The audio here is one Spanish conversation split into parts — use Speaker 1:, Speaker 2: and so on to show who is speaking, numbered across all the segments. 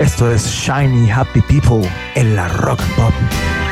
Speaker 1: Esto es Shiny Happy People en la Rock and Pop.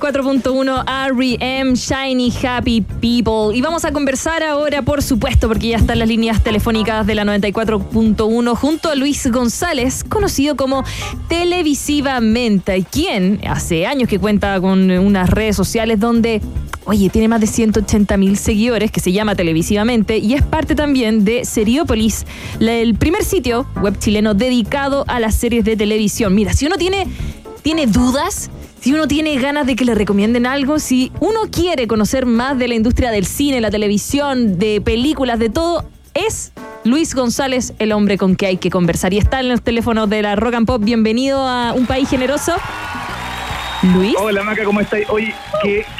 Speaker 2: 94.1 REM Shiny Happy People. Y vamos a conversar ahora, por supuesto, porque ya están las líneas telefónicas de la 94.1 junto a Luis González, conocido como Televisivamente, quien hace años que cuenta con unas redes sociales donde Oye, tiene más de 180 mil seguidores, que se llama televisivamente, y es parte también de Seriopolis, el primer sitio web chileno dedicado a las series de televisión. Mira, si uno tiene, tiene dudas, si uno tiene ganas de que le recomienden algo, si uno quiere conocer más de la industria del cine, la televisión, de películas, de todo, es Luis González el hombre con que hay que conversar. Y está en los teléfonos de la Rock and Pop. Bienvenido a Un País Generoso. Luis.
Speaker 3: Hola Maca, ¿cómo estás? Oye,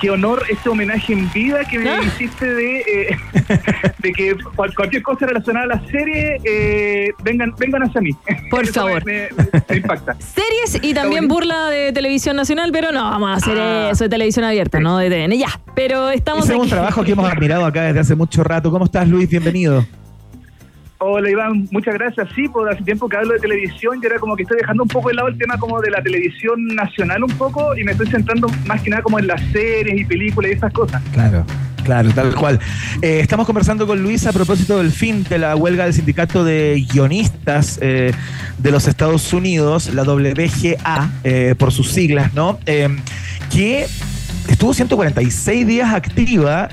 Speaker 3: qué, honor este homenaje en vida que me ah. hiciste de, eh, de que cualquier cosa relacionada a la serie eh, vengan, vengan hacia mí.
Speaker 2: Por favor.
Speaker 3: Me, impacta.
Speaker 2: Series y también burla de televisión nacional, pero no vamos a hacer ah. eso de televisión abierta, no de TN. Ya, pero estamos.
Speaker 1: Es un trabajo que hemos admirado acá desde hace mucho rato. ¿Cómo estás, Luis? Bienvenido.
Speaker 3: Hola Iván, muchas gracias. Sí, por hace tiempo que hablo de televisión y era como que estoy dejando un poco de lado el tema como de la televisión nacional un poco y me estoy centrando más que nada como en las series y películas y esas cosas.
Speaker 1: Claro.
Speaker 4: Claro, tal cual. Eh, estamos conversando con Luis a propósito del fin de la huelga del sindicato de guionistas eh, de los Estados Unidos, la WGA, eh, por sus siglas, ¿no? que estuvo 146 días activa,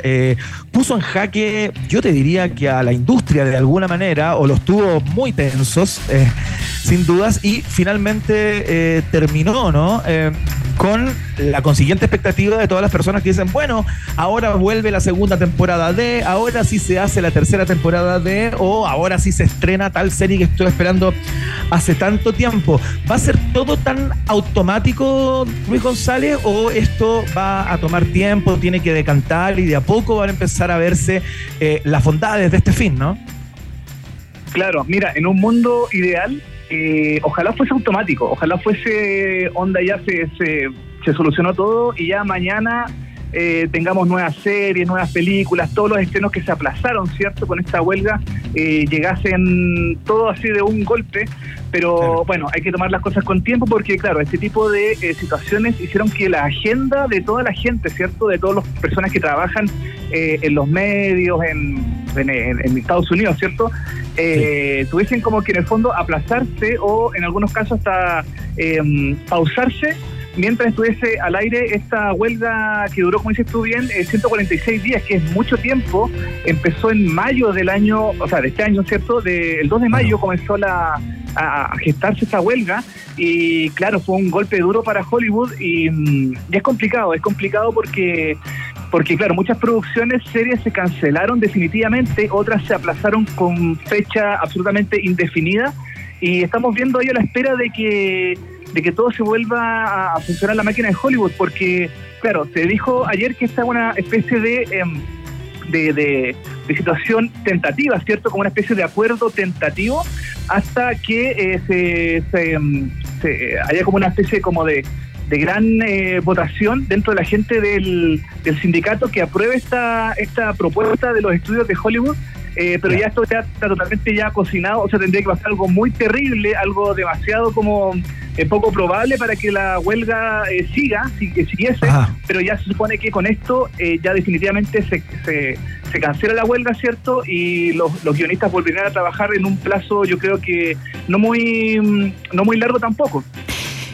Speaker 4: puso en jaque, yo te diría que a la industria de alguna manera, o los tuvo muy tensos, sin dudas, y finalmente terminó, ¿no? Con la consiguiente expectativa de todas las personas que dicen, bueno, ahora vuelve la segunda temporada de, ahora sí se hace la tercera temporada de, o ahora sí se estrena tal serie que estoy esperando hace tanto tiempo. ¿Va a ser todo tan automático, Luis González, o esto va a tomar tiempo, tiene que decantar y de a poco van a empezar a verse eh, las bondades de este fin, ¿no?
Speaker 3: Claro, mira, en un mundo ideal eh, ojalá fuese automático, ojalá fuese onda ya se, se, solucionó todo y ya mañana eh, tengamos nuevas series, nuevas películas, todos los estrenos que se aplazaron, ¿cierto? Con esta huelga eh, llegasen todo así de un golpe, pero bueno, hay que tomar las cosas con tiempo porque, claro, este tipo de situaciones hicieron que la agenda de toda la gente, ¿cierto? De todas las personas que trabajan en los medios, en, en Estados Unidos, ¿cierto? eh, tuviesen como que en el fondo aplazarse o en algunos casos hasta em, pausarse mientras estuviese al aire esta huelga que duró, como dices tú bien, 146 eh, días, que es mucho tiempo, empezó en mayo del año, o sea, de este año, ¿cierto? De, el 2 de mayo comenzó la, a, gestarse esta huelga y claro, fue un golpe duro para Hollywood y, mm, y es complicado, es complicado porque porque claro, muchas producciones series se cancelaron definitivamente, otras se aplazaron con fecha absolutamente indefinida y estamos viendo ahí a la espera de que de que todo se vuelva a funcionar la máquina de Hollywood, porque claro, se dijo ayer que esta es una especie de, em, de, situación tentativa, ¿cierto? Como una especie de acuerdo tentativo hasta que eh, se, se, em, se, haya como una especie como de de gran eh, votación dentro de la gente del, sindicato que apruebe esta, esta propuesta de los estudios de Hollywood. Eh, pero ya esto ya está totalmente ya cocinado, o sea, tendría que pasar algo muy terrible, algo demasiado como eh, poco probable para que la huelga siga, si, siguiese, pero ya se supone que con esto ya definitivamente se, se, se, cancela la huelga, ¿cierto? Y los, los guionistas volverán a trabajar en un plazo, yo creo que no muy, mm, no muy largo tampoco.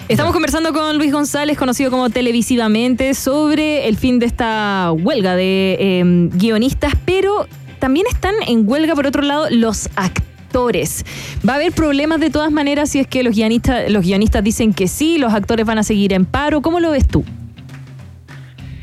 Speaker 2: Estamos conversando con Luis González, conocido como televisivamente, sobre el fin de esta huelga de em, guionistas, pero también están en huelga, por otro lado, los actores. ¿Va a haber problemas de todas maneras si es que los guionistas, los guionistas dicen que sí, los actores van a seguir en paro? ¿Cómo lo ves tú?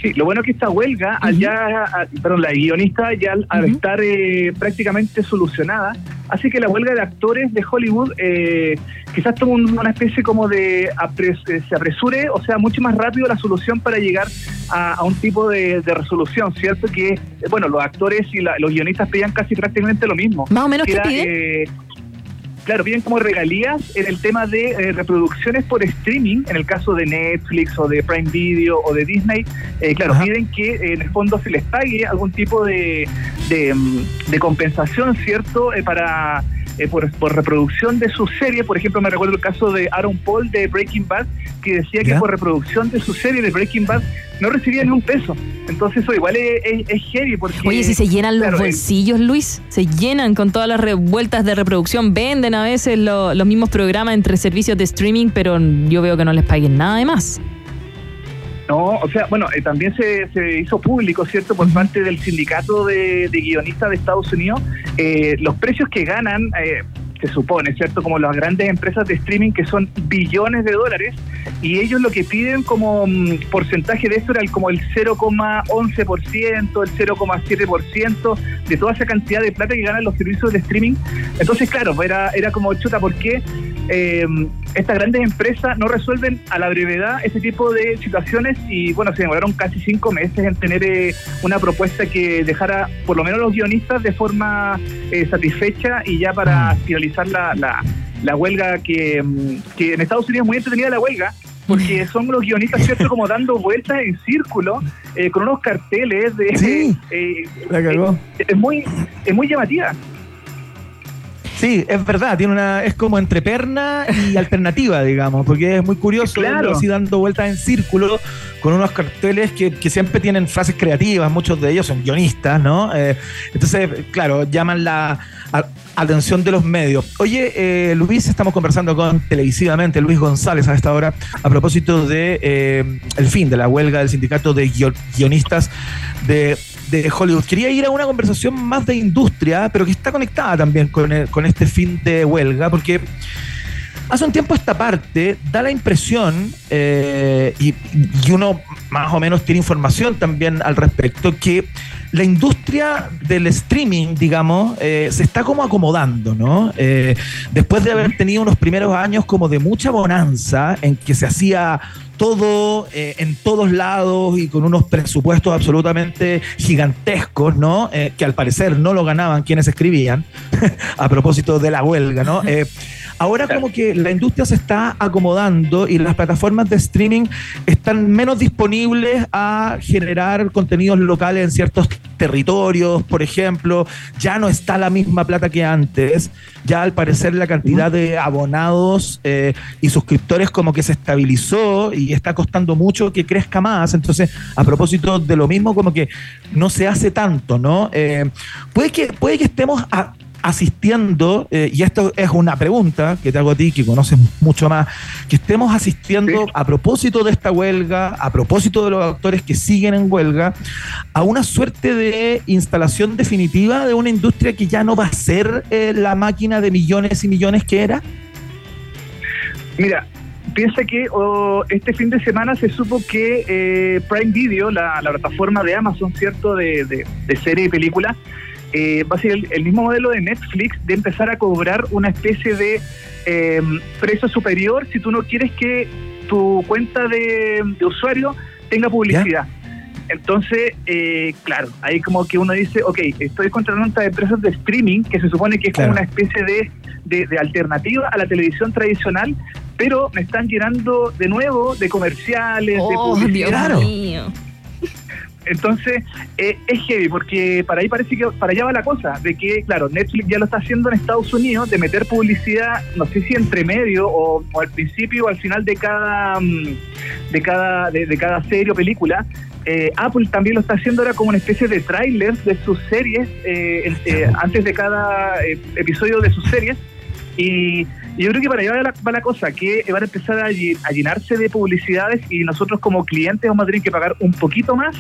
Speaker 3: Sí, lo bueno es que esta huelga, allá, perdón, la guionista ya al, estar eh, prácticamente solucionada, así que la huelga de actores de Hollywood eh, quizás tome una especie como de eh, se apresure, o sea, mucho más rápido la solución para llegar a, un tipo de, resolución, ¿cierto? Que, bueno, los actores y los guionistas pedían casi prácticamente lo mismo.
Speaker 2: Más o menos, ¿qué piden?
Speaker 3: Claro, piden como regalías en el tema de eh, reproducciones por streaming, en el caso de Netflix o de Prime Video o de Disney, eh, claro, piden que en el fondo se les pague algún tipo de, de, mm, compensación, ¿cierto? Eh, por, por, reproducción de su serie. Por ejemplo, me recuerdo el caso de Aaron Paul de Breaking Bad, que decía que por reproducción de su serie de Breaking Bad no recibía ni un peso. Entonces eso igual es, es, heavy porque...
Speaker 2: Oye, si se llenan los bolsillos, Luis, se llenan con todas las revueltas de reproducción, venden a veces los mismos programas entre servicios de streaming, pero yo veo que no les paguen nada de más.
Speaker 3: No, o sea, bueno, eh, también se, se, hizo público, ¿cierto?, por parte del sindicato de, guionistas de Estados Unidos, eh, los precios que ganan, eh, se supone, ¿cierto? Como las grandes empresas de streaming que son billones de dólares y ellos lo que piden como mm, porcentaje de eso era el, como el 0,11%, el 0,7% de toda esa cantidad de plata que ganan los servicios de streaming. Entonces, claro, era, era como chuta, ¿por qué eh, estas grandes empresas no resuelven a la brevedad ese tipo de situaciones? Y bueno, se demoraron casi cinco meses en tener eh, una propuesta que dejara por lo menos los guionistas de forma eh, satisfecha y ya para mm. finalizar la, la, la huelga que, mm, que en Estados Unidos es muy entretenida la huelga, porque son los guionistas, ¿cierto? Como dando vueltas en círculo, eh, con unos carteles de...
Speaker 4: Sí, eh, la cagó.
Speaker 3: es, muy, es muy llamativa.
Speaker 4: Sí, es verdad, tiene una, es como entre perna y alternativa, digamos, porque es muy curioso
Speaker 3: Claro.
Speaker 4: así dando vueltas en círculo con unos carteles que, que siempre tienen frases creativas, muchos de ellos son guionistas, ¿no? Eh, entonces, claro, llaman la a- atención de los medios. Oye, eh, Luis, estamos conversando con televisivamente Luis González a esta hora a propósito de eh, el fin de la huelga del sindicato de guio- guionistas de, de Hollywood. Quería ir a una conversación más de industria, pero que está conectada también con, con este fin de huelga, porque hace un tiempo esta parte da la impresión, eh, y, y uno más o menos tiene información también al respecto, que la industria del streaming, digamos, eh, se está como acomodando, ¿no? Eh, después de haber tenido unos primeros años como de mucha bonanza, en que se hacía todo eh, en todos lados y con unos presupuestos absolutamente gigantescos, ¿no? Eh, que al parecer no lo ganaban quienes escribían, a propósito de la huelga, ¿no? Ahora como que la industria se está acomodando y las plataformas de streaming están menos disponibles a generar contenidos locales en ciertos territorios, por ejemplo, ya no está la misma plata que antes, ya al parecer la cantidad de abonados eh, y suscriptores como que se estabilizó y está costando mucho que crezca más, entonces a propósito de lo mismo como que no se hace tanto, ¿no? Eh, puede, que, puede que estemos a- asistiendo, eh, y esto es una pregunta que te hago a ti, que conoces mucho más, que estemos asistiendo
Speaker 3: Sí.
Speaker 4: a propósito de esta huelga, a propósito de los actores que siguen en huelga, a una suerte de instalación definitiva de una industria que ya no va a ser eh, la máquina de millones y millones que era.
Speaker 3: Mira, piensa que oh, este fin de semana se supo que eh, Prime Video, la, la plataforma de Amazon, ¿cierto? De, de, de serie y película, eh, va a ser el, el mismo modelo de Netflix de empezar a cobrar una especie de eh, precio superior si tú no quieres que tu cuenta de, de usuario tenga publicidad. Entonces, eh, claro, ahí como que uno dice, ok, estoy contratando estas empresas de streaming que se supone que es
Speaker 4: Claro.
Speaker 3: como una especie de, de, de alternativa a la televisión tradicional, pero me están llenando de nuevo de comerciales, de
Speaker 2: Oh,
Speaker 3: publicidad.
Speaker 2: Dios mío.
Speaker 3: Entonces, eh, es heavy, porque para ahí parece que para allá va la cosa, de que, claro, Netflix ya lo está haciendo en Estados Unidos, de meter publicidad, no sé si entre medio o, o al principio o al final de cada mm, de cada de, de cada serie o película. Eh, Apple también lo está haciendo ahora como una especie de tráiler de sus series, eh, eh, antes de cada eh, episodio de sus series. Y, y yo creo que para allá va la, va la cosa, que van a empezar a llenarse de publicidades y nosotros como clientes vamos a tener que pagar un poquito más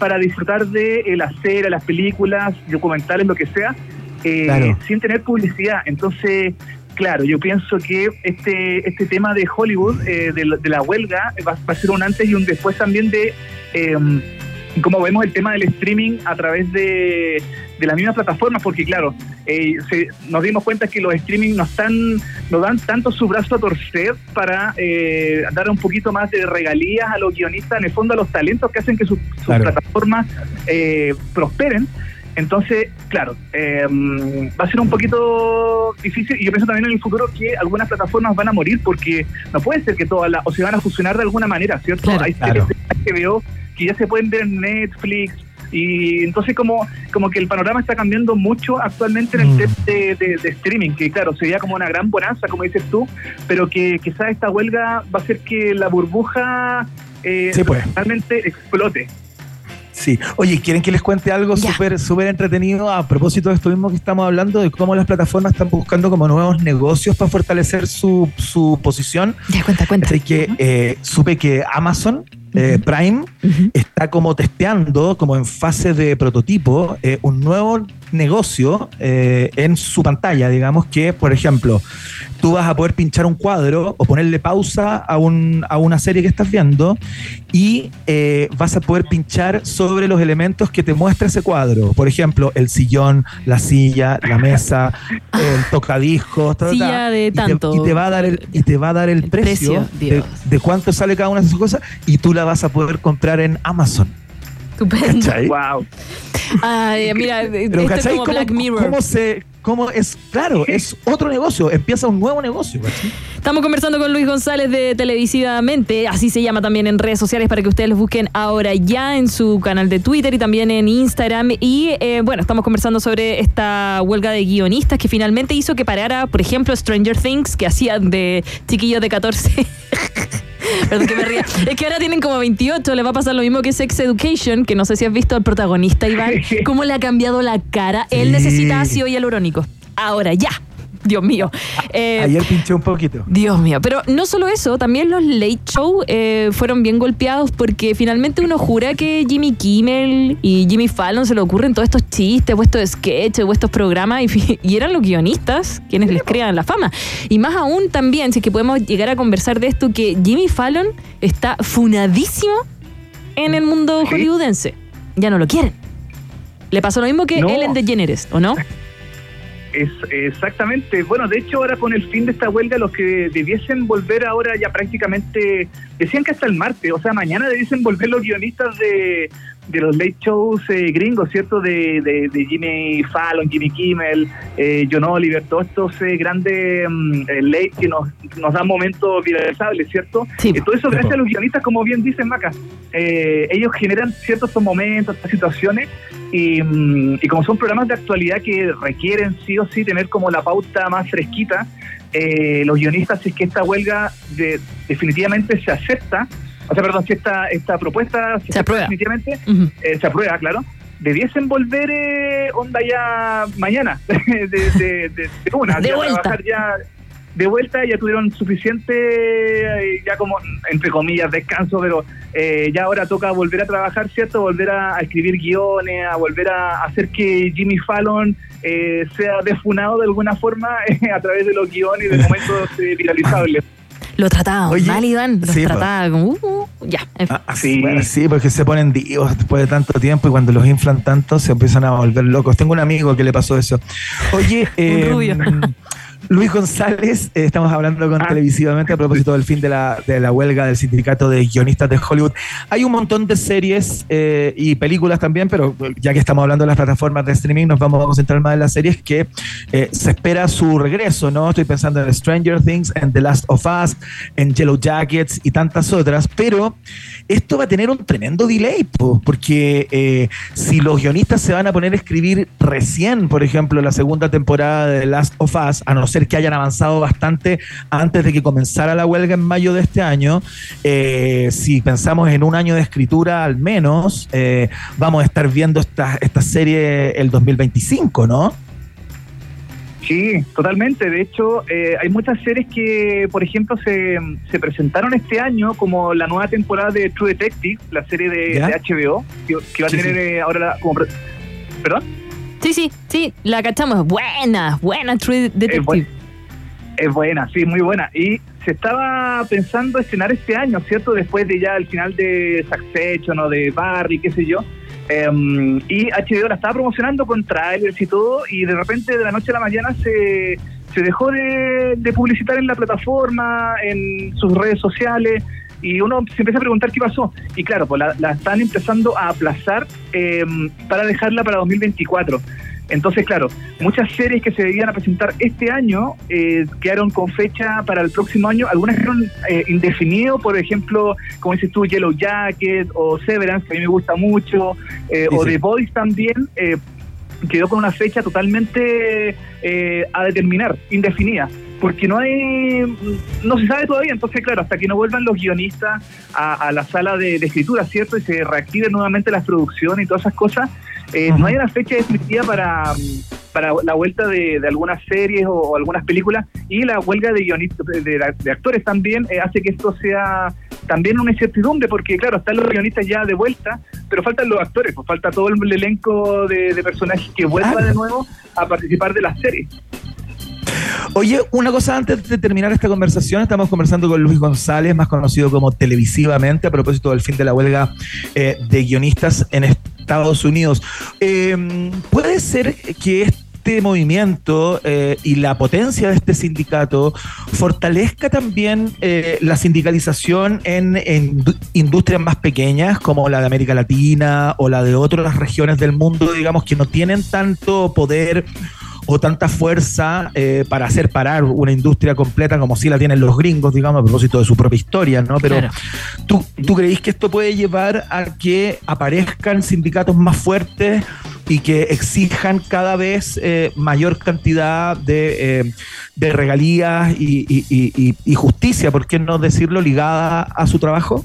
Speaker 3: para disfrutar de eh, las series, las películas, documentales, lo que sea, eh,
Speaker 4: Claro.
Speaker 3: sin tener publicidad. Entonces, claro, yo pienso que este este tema de Hollywood, eh, de, la- de la huelga, va, va a ser un antes y un después también de eh, cómo vemos el tema del streaming a través de, de las mismas plataformas, porque claro, eh, se- nos dimos cuenta que los streaming no están, no dan tanto su brazo a torcer para eh, dar un poquito más de regalías a los guionistas, en el fondo a los talentos que hacen que sus, sus
Speaker 4: Claro.
Speaker 3: plataformas eh, prosperen. Entonces, claro, eh, va a ser un poquito difícil y yo pienso también en el futuro que algunas plataformas van a morir porque no puede ser que todas las, o se van a fusionar de alguna manera, ¿cierto?
Speaker 2: Claro.
Speaker 3: Hay
Speaker 4: Claro.
Speaker 3: de HBO que ya se pueden ver en Netflix y entonces como como que el panorama está cambiando mucho actualmente en el
Speaker 4: Mm.
Speaker 3: tema de, de- de streaming, que claro, sería como una gran bonanza, como dices tú, pero que quizás esta huelga va a hacer que la burbuja eh,
Speaker 4: Sí, pues.
Speaker 3: realmente explote.
Speaker 4: Sí. Oye, ¿quieren que les cuente algo súper súper entretenido a propósito de esto mismo que estamos hablando, de cómo las plataformas están buscando como nuevos negocios para fortalecer su, su posición?
Speaker 2: Ya, cuenta, cuenta.
Speaker 4: Así que eh, supe que Amazon eh. Prime está como testeando, como en fase de prototipo, eh, un nuevo negocio eh, en su pantalla, digamos que, por ejemplo, tú vas a poder pinchar un cuadro o ponerle pausa a, un, a una serie que estás viendo y eh, vas a poder pinchar sobre los elementos que te muestra ese cuadro. Por ejemplo, el sillón, la silla, la mesa, el tocadiscos, ta, ta, ta.
Speaker 2: Silla de
Speaker 4: Y te-
Speaker 2: tanto.
Speaker 4: Y te, va a dar el, y te va a dar el,
Speaker 2: El
Speaker 4: precio,
Speaker 2: precio,
Speaker 4: de, de cuánto sale cada una de esas cosas y tú la vas a poder comprar en Amazon.
Speaker 2: Estupendo.
Speaker 4: ¿Cachai?
Speaker 3: Wow.
Speaker 2: Ay, mira,
Speaker 4: Pero
Speaker 2: esto como
Speaker 4: ¿Cómo,
Speaker 2: Black Mirror.
Speaker 4: cómo se, cómo es, claro, es otro negocio, empieza un nuevo negocio. ¿cachai?
Speaker 2: Estamos conversando con Luis González de Televisivamente, así se llama también en redes sociales para que ustedes los busquen ahora ya en su canal de Twitter y también en Instagram. Y eh, bueno, estamos conversando sobre esta huelga de guionistas que finalmente hizo que parara, por ejemplo, Stranger Things, que hacían de chiquillos de 14. Perdón que me ría. Es que ahora tienen como 28, le va a pasar lo mismo que Sex Education, que no sé si has visto al protagonista, Iván, cómo le ha cambiado la cara. Él necesita ácido hialurónico. Ahora, ya. Dios mío.
Speaker 4: Eh, Ayer pinché un poquito.
Speaker 2: Dios mío. Pero no solo eso, también los late show eh, fueron bien golpeados porque finalmente uno jura que Jimmy Kimmel y Jimmy Fallon se le ocurren todos estos chistes, o estos sketches, o estos programas y, eran los guionistas quienes les crean la fama. Y más aún también, si es que podemos llegar a conversar de esto, que Jimmy Fallon está funadísimo en el mundo hollywoodense. Ya no lo quieren. Le pasó lo mismo que Ellen DeGeneres, ¿o no?
Speaker 3: Es exactamente. Bueno, de hecho, ahora con el fin de esta huelga, los que debiesen volver ahora ya prácticamente, decían que hasta el martes, o sea, mañana debiesen volver los guionistas de, de los late shows eh, gringos, ¿cierto? De, de, Jimmy Fallon, Jimmy Kimmel, eh, John Oliver, todos estos eh, grandes mm, late que nos, nos dan momentos viralizables, ¿cierto? Sí. todo eso gracias a los guionistas, como bien dicen Maca. ellos generan ciertos momentos, estas situaciones, y, mm, y, como son programas de actualidad que requieren sí o sí tener como la pauta más fresquita, los guionistas, si es que esta huelga de, definitivamente se acepta, o sea, perdón, si esta, esta propuesta
Speaker 2: se, aprueba.
Speaker 3: definitivamente, eh, se aprueba, claro, debiesen volver eh, onda ya mañana, de, de, de, una,
Speaker 2: de vuelta.
Speaker 3: trabajar ya de vuelta, ya tuvieron suficiente, eh, ya como, entre comillas, descanso, pero ya ahora toca volver a trabajar, ¿cierto? Volver a, escribir guiones, a volver a hacer que Jimmy Fallon sea defunado de alguna forma a través de los guiones y de momentos viralizables.
Speaker 2: Lo trataba mal, Iván. Lo trataba como, uh, ya.
Speaker 4: Ah, sí. sí, porque se ponen divos después de tanto tiempo y cuando los inflan tanto se empiezan a volver locos. Tengo un amigo que le pasó eso. Oye, eh, Luis González, eh, estamos hablando con ah. televisivamente a propósito del fin de la, de la, huelga del sindicato de guionistas de Hollywood. Hay un montón de series eh, y películas también, pero ya que estamos hablando de las plataformas de streaming, nos vamos a concentrar más en las series que eh, se espera su regreso, ¿no? Estoy pensando en Stranger Things, en The Last of Us, en Yellow Jackets y tantas otras, pero esto va a tener un tremendo delay, porque si los guionistas se van a poner a escribir recién, por ejemplo, la segunda temporada de The Last of Us, a no ser que hayan avanzado bastante antes de que comenzara la huelga en mayo de este año. Eh, si pensamos en un año de escritura al menos, eh, vamos a estar viendo esta, esta serie el 2025, ¿no?
Speaker 3: Sí, totalmente. De hecho, eh, hay muchas series que, por ejemplo, se, se, presentaron este año, como la nueva temporada de True Detective, la serie de, HBO, que, va a tener ahora como... ¿Perdón?
Speaker 2: Sí, sí, sí, la cachamos. Buena, buena True Detective.
Speaker 3: Es, buena, sí, muy buena. Y se estaba pensando estrenar este año, ¿cierto? Después de ya el final de Succession o de Barry, qué sé yo. Em, y HBO la estaba promocionando con trailers y todo, y de repente de la noche a la mañana se, se dejó de, publicitar en la plataforma, en sus redes sociales, y uno se empieza a preguntar qué pasó. Y claro, pues la, están empezando a aplazar em, para dejarla para 2024. Entonces, claro, muchas series que se debían a presentar este año eh, quedaron con fecha para el próximo año. Algunas fueron eh, indefinidos, por ejemplo, como dices tú, Yellow Jacket o Severance, que a mí me gusta mucho, eh, o The Boys también. Eh, quedó con una fecha totalmente a determinar, indefinida porque no hay, no se sabe todavía, entonces claro, hasta que no vuelvan los guionistas a, la sala de, escritura, ¿cierto? Y se reactiven nuevamente las producciones y todas esas cosas, eh, no hay una fecha definitiva para, para la vuelta de, algunas series o, algunas películas y la huelga de guionistas, de, actores también eh, hace que esto sea también una incertidumbre, porque claro, están los guionistas ya de vuelta, pero faltan los actores, pues falta todo el elenco de, personajes que vuelva de nuevo a participar de la serie.
Speaker 4: Oye, una cosa antes de terminar esta conversación, estamos conversando con Luis González, más conocido como televisivamente, a propósito del fin de la huelga eh, de guionistas en Estados Unidos. Em, ¿Puede ser que este movimiento eh, y la potencia de este sindicato fortalezca también eh, la sindicalización en, industrias más pequeñas como la de América Latina o la de otras regiones del mundo, digamos, que no tienen tanto poder o tanta fuerza eh, para hacer parar una industria completa como si la tienen los gringos, digamos, a propósito de su propia historia, ¿no? Pero ¿tú, ¿tú creís que esto puede llevar a que aparezcan sindicatos más fuertes? y que exijan cada vez eh, mayor cantidad de, eh, de regalías y, y, y, justicia, ¿por qué no decirlo, ligada a su trabajo?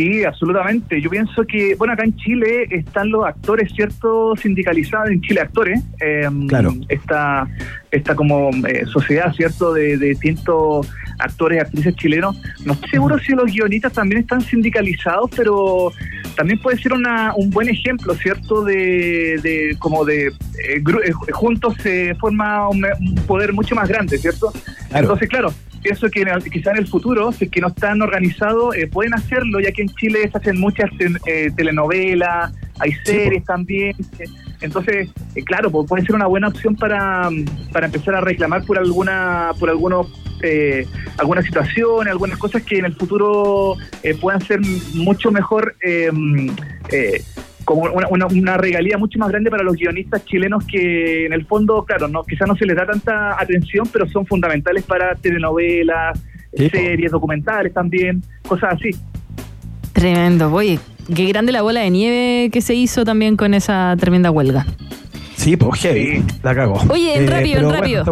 Speaker 3: Sí, absolutamente. Yo pienso que, bueno, acá en Chile están los actores, ¿cierto? Sindicalizados en Chile Actores. Em, claro. Esta, esta como eh, sociedad, ¿cierto? De, de distintos actores y actrices chilenos. No estoy seguro si los guionistas también están sindicalizados, pero también puede ser una, un buen ejemplo, ¿cierto? De, de como de eh, eh, juntos se forma un, poder mucho más grande, ¿cierto? Entonces, claro, pienso que quizá en el futuro, si es que no están organizados, eh, pueden hacerlo, ya que en Chile se hacen muchas telenovelas, hay series también. Entonces, claro, pues, puede ser una buena opción para, para empezar a reclamar por alguna por algunos eh, algunas situaciones, algunas cosas que en el futuro eh, puedan ser mucho mejor, em, eh, como una, una, regalía mucho más grande para los guionistas chilenos que en el fondo, claro, no quizás no se les da tanta atención, pero son fundamentales para telenovelas, series, documentales también, cosas así.
Speaker 2: Tremendo, oye, qué grande la bola de nieve que se hizo también con esa tremenda huelga.
Speaker 4: Sí, pues heavy. La cago.
Speaker 2: Oye, en eh, rápido, en rápido.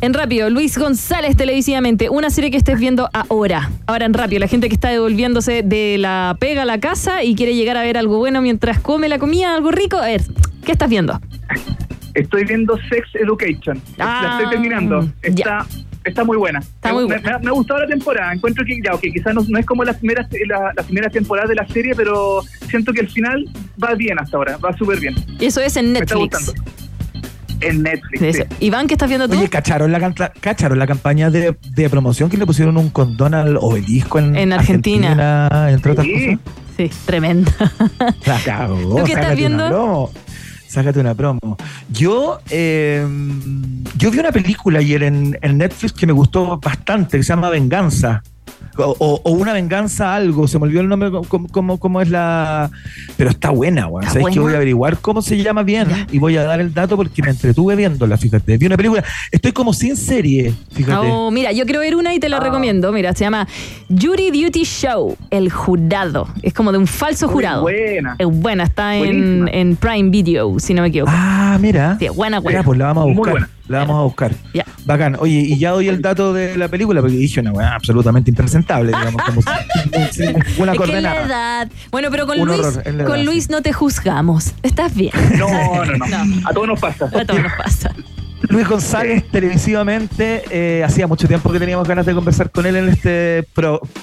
Speaker 2: En rápido, Luis González televisivamente, una serie que estés viendo ahora. Ahora en rápido, la gente que está devolviéndose de la pega a la casa y quiere llegar a ver algo bueno mientras come la comida, algo rico. A ver, ¿qué estás viendo?
Speaker 3: Estoy viendo Sex Education. la estoy terminando. Ah, Está está muy buena.
Speaker 2: Está me, muy buena.
Speaker 3: Me, ha gustado la temporada. Encuentro que, ya, okay, quizás no, es como la primera, la, primera temporada de la serie, pero siento que el final va bien hasta ahora, va súper bien.
Speaker 2: Y eso es en Netflix.
Speaker 3: En Netflix.
Speaker 2: Iván, ¿qué estás viendo tú?
Speaker 4: Oye, ¿cacharon la, ¿cacharon la campaña de, de, promoción que le pusieron un condón al obelisco en,
Speaker 2: en Argentina.
Speaker 4: entre otras cosas?
Speaker 2: Sí, tremenda.
Speaker 4: La cagó, ¿Tú qué estás viendo? Sácate una promo. Yo, eh, yo vi una película ayer en, en Netflix que me gustó bastante, que se llama Venganza o, una venganza algo, se me olvidó el nombre, cómo, cómo, es la... Pero está buena, weón. ¿Sabes que voy a averiguar cómo se llama bien? Y voy a dar el dato porque me entretuve viéndola, fíjate. Vi una película, estoy como sin serie, fíjate.
Speaker 2: Oh, mira, yo quiero ver una y te la ah. recomiendo. Mira, se llama Jury Duty Show, El Jurado. Es como de un falso jurado.
Speaker 3: buena.
Speaker 2: Es buena, está en, en, Prime Video, si no me equivoco.
Speaker 4: Ah, mira.
Speaker 2: Sí, buena, buena.
Speaker 4: pues la vamos a buscar. La vamos a buscar. Ya. Bacán. Oye, y ya doy el dato de la película porque dije una weá absolutamente impresentable, digamos, como una coordenada.
Speaker 2: Bueno, pero con, Luis, con Luis no te juzgamos. Estás bien.
Speaker 3: No, no, no, A todos nos pasa.
Speaker 2: A todos nos pasa.
Speaker 4: Luis González, televisivamente, eh, hacía mucho tiempo que teníamos ganas de conversar con él en este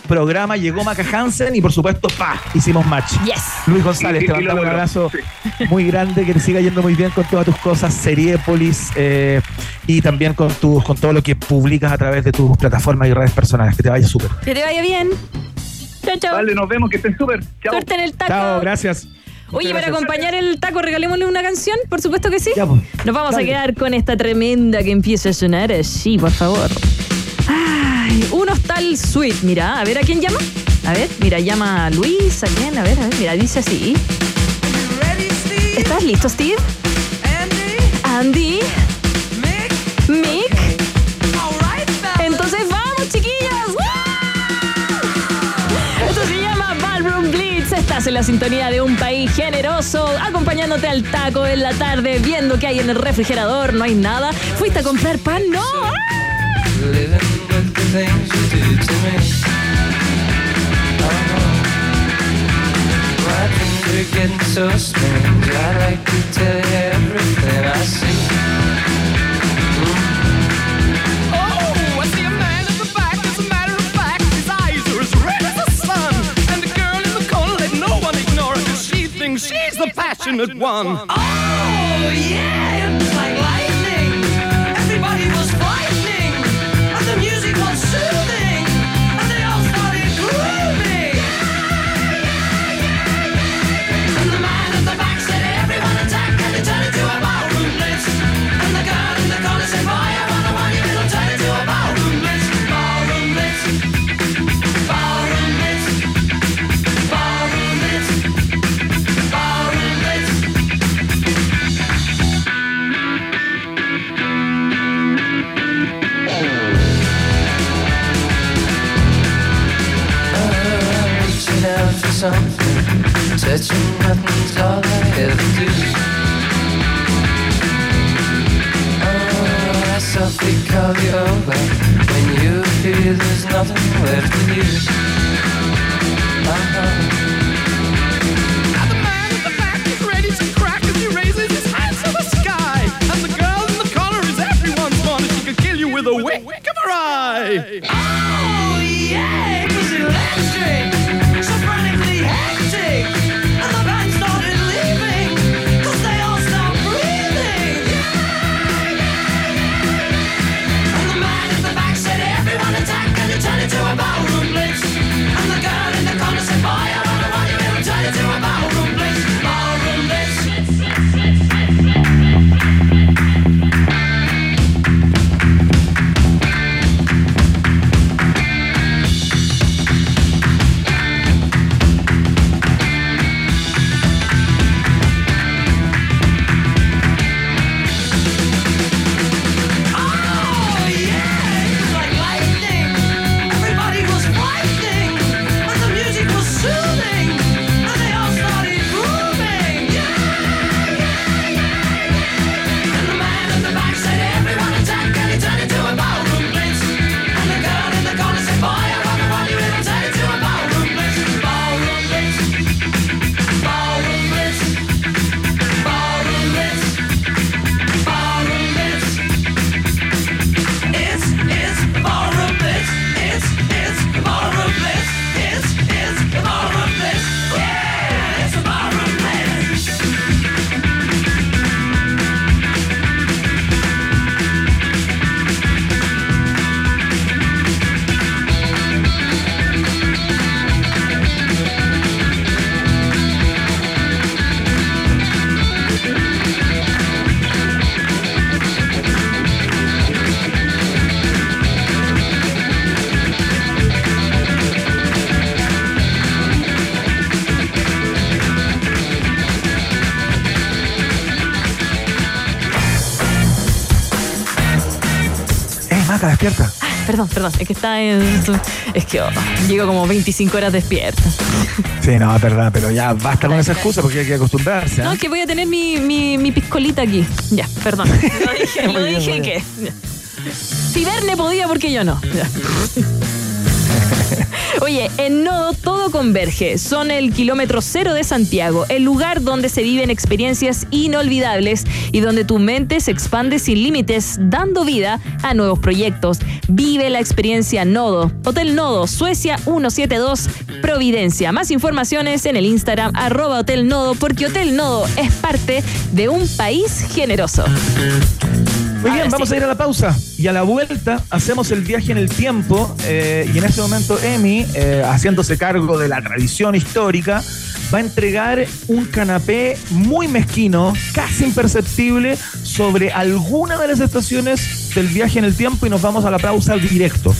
Speaker 4: programa. Llegó Maca Hansen y, por supuesto, ¡pa! Hicimos match.
Speaker 2: Yes.
Speaker 4: Luis González, te mandamos un abrazo muy grande, que te siga yendo muy bien con todas tus cosas, Seriepolis eh, y también con, tus, con todo lo que publicas a través de tus plataformas y redes personales. Que te vaya súper.
Speaker 2: Que te vaya bien. Chao, chao.
Speaker 3: Vale, nos vemos, que estén súper.
Speaker 2: Chao. Suerte en el taco.
Speaker 4: Chao, gracias.
Speaker 2: Oye, para acompañar el taco, regalémosle una canción, por supuesto que sí.
Speaker 4: Pues.
Speaker 2: Nos vamos a quedar con esta tremenda que empieza a sonar Sí, por favor. Ay, un hostal suite. Mira, a ver a quién llama. A ver, mira, llama a Luis, a quién, a ver, a ver, mira, dice así. ¿Estás listo, Steve? Andy. Mick. Entonces En la sintonía de un país generoso, acompañándote al taco en la tarde, viendo que hay en el refrigerador, no hay nada. ¿Fuiste a comprar pan? No.
Speaker 5: The passionate one. Oh, yeah,
Speaker 6: with a wink of her eye.
Speaker 2: Perdón, perdón, es que está en. Es que oh, llego como 25 horas despierta.
Speaker 4: Sí, no, es verdad, pero ya basta con esa excusa porque hay que acostumbrarse. ¿eh?
Speaker 2: No, que voy a tener mi, mi, mi piscolita aquí. Ya, perdón. Lo dije, lo
Speaker 4: bien,
Speaker 2: dije que. Si Verne podía, porque yo no? Oye, en Nodo todo converge. Son el kilómetro cero de Santiago, el lugar donde se viven experiencias inolvidables y donde tu mente se expande sin límites, dando vida a nuevos proyectos. Vive la experiencia Nodo. Hotel Nodo, Suecia 172, Providencia. Más informaciones en el Instagram arroba Hotel Nodo, porque Hotel Nodo es parte de un país generoso.
Speaker 4: Muy bien,
Speaker 2: Ahora
Speaker 4: vamos
Speaker 2: sí.
Speaker 4: a ir a la pausa y a la vuelta hacemos el viaje en el tiempo eh, y en este momento Emi, eh, haciéndose cargo de la tradición histórica, va a entregar un canapé muy mezquino, casi imperceptible, sobre alguna de las estaciones del viaje en el tiempo y nos vamos a la pausa directo.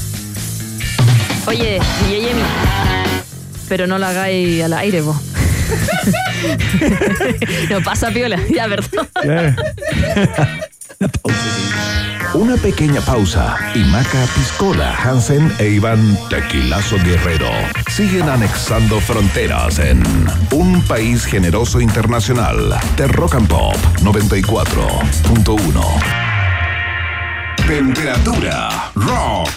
Speaker 2: Oye, DJ Yemi, pero no la hagáis al aire, vos. no pasa piola, ya, perdón.
Speaker 7: Una pequeña pausa y Maca Piscola, Hansen e Iván Tequilazo Guerrero siguen anexando fronteras en un país generoso internacional de Rock and Pop 94.1. Temperatura rock.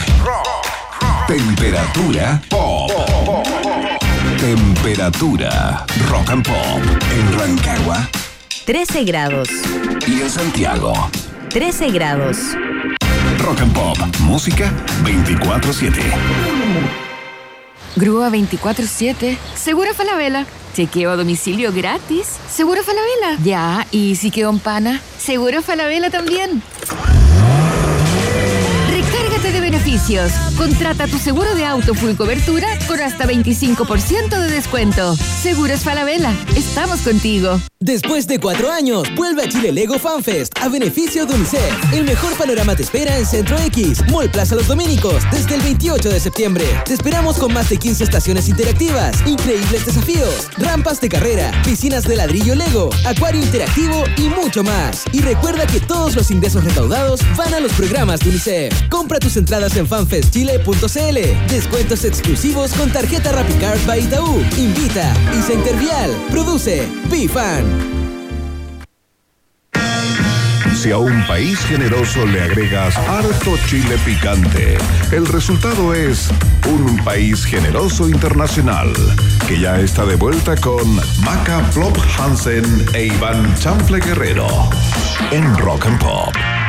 Speaker 7: Temperatura pop. Temperatura rock and pop en Rancagua
Speaker 8: 13 grados.
Speaker 7: y en Santiago.
Speaker 8: 13 grados.
Speaker 7: Rock and Pop, música 24-7.
Speaker 9: Grúa 24-7. Seguro Falabella. Chequeo a domicilio gratis. Seguro Falabella. Ya, y si quedó en pana. Seguro Falabella también. Contrata tu seguro de auto full cobertura con hasta 25% de descuento. Seguros Falabella. Estamos contigo.
Speaker 10: Después de cuatro años, vuelve a Chile Lego FanFest a beneficio de UNICEF. El mejor panorama te espera en Centro X, Mall Plaza Los Dominicos, desde el 28 de septiembre. Te esperamos con más de 15 estaciones interactivas, increíbles desafíos, rampas de carrera, piscinas de ladrillo Lego, acuario interactivo y mucho más. Y recuerda que todos los ingresos recaudados van a los programas de UNICEF. Compra tus entradas Conócelos en fanfestchile.cl. Descuentos exclusivos con tarjeta RappiCard by Itaú. Invita y Intervial. Produce BeFan.
Speaker 7: Si a un país generoso le agregas harto chile picante, el resultado es un país generoso internacional que ya está de vuelta con Maca Plop Hansen e Iván Chanfle Guerrero en Rock and Pop.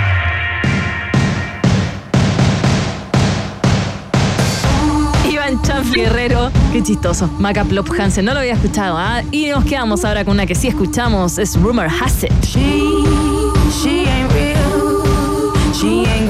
Speaker 2: Iván Chanfle Guerrero, qué chistoso. Maca Plop Hansen, no lo había escuchado, ¿ah? Y nos quedamos ahora con una que sí escuchamos, es Rumor Has It.
Speaker 11: She ain't real. She ain't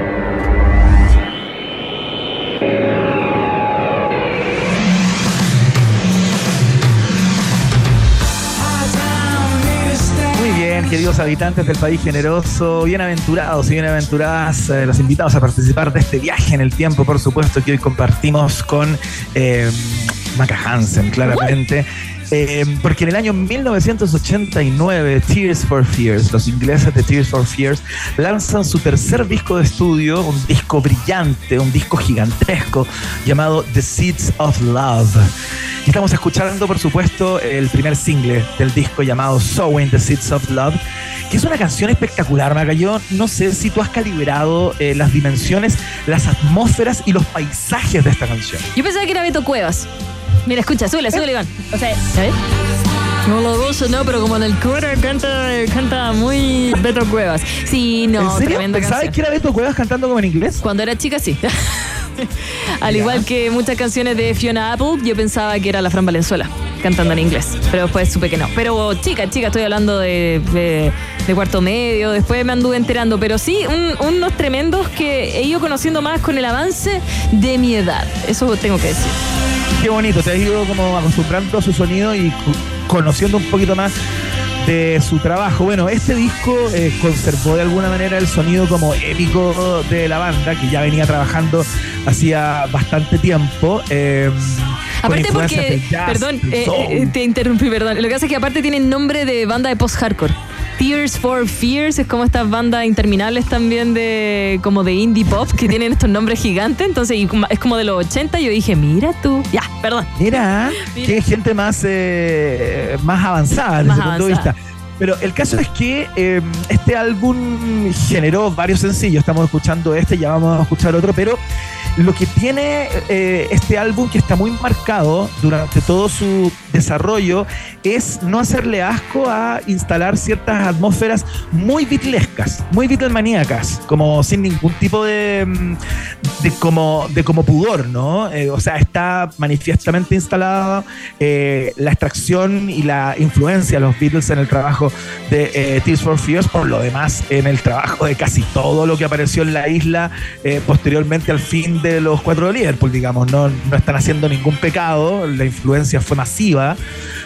Speaker 4: Queridos habitantes del país generoso, bienaventurados y bienaventuradas, eh, los invitados a participar de este viaje en el tiempo, por supuesto, que hoy compartimos con eh, Maca Hansen, claramente. Eh, porque en el año 1989, Tears for Fears, los ingleses de Tears for Fears, lanzan su tercer disco de estudio, un disco brillante, un disco gigantesco, llamado The Seeds of Love. Y estamos escuchando, por supuesto, el primer single del disco llamado Sowing the Seeds of Love, que es una canción espectacular, Maca. Yo no sé si tú has calibrado eh, las dimensiones, las atmósferas y los paisajes de esta canción.
Speaker 2: Yo pensaba que era Beto Cuevas. Mira, escucha, súbele, súbele, Iván. O sea, ¿sabes? No lo gozo, no, pero como en el coro canta, canta muy Beto Cuevas. Sí, no,
Speaker 4: ¿En serio?
Speaker 2: tremenda
Speaker 4: ¿Pensabas
Speaker 2: canción.
Speaker 4: que era Beto Cuevas cantando como en inglés?
Speaker 2: Cuando era chica, sí. Al igual que muchas canciones de Fiona Apple, yo pensaba que era la Fran Valenzuela cantando en inglés, pero después supe que no. Pero chica, chica, estoy hablando de, de- cuarto medio, después me anduve enterando, pero sí, un- unos tremendos que he ido conociendo más con el avance de mi edad, eso tengo que decir.
Speaker 4: Qué bonito, te has ido como acostumbrando a su sonido y conociendo un poquito más de su trabajo. Bueno, este disco eh, conservó de alguna manera el sonido como épico de la banda, que ya venía trabajando hacía bastante tiempo. eh,
Speaker 2: Aparte
Speaker 4: influencias
Speaker 2: porque,
Speaker 4: jazz,
Speaker 2: perdón, eh, eh, te interrumpí, perdón. Lo que pasa es que aparte tienen nombre de banda de post-hardcore. Tears for Fears es como estas bandas interminables también de como de indie pop que tienen estos nombres gigantes. Entonces y es como de los 80. Yo dije, mira tú. Ya, perdón.
Speaker 4: Mira,
Speaker 2: Mira.
Speaker 4: que gente más, eh, más avanzada desde ese punto de vista. Pero el caso es que eh, este álbum generó varios sencillos. Estamos escuchando este, ya vamos a escuchar otro, pero lo que tiene eh, este álbum que está muy marcado durante todo su desarrollo es no hacerle asco a instalar ciertas atmósferas muy bitlescas, muy beatlemaníacas, como sin ningún tipo de, mm, de como, de como pudor, ¿no? Eh, o sea, está manifiestamente instalada eh, la extracción y la influencia de los Beatles en el trabajo de Tears for Fears, por lo demás, en el trabajo de casi todo lo que apareció en la isla posteriormente al fin de los cuatro de Liverpool, digamos, no, no están haciendo ningún pecado, la influencia fue masiva,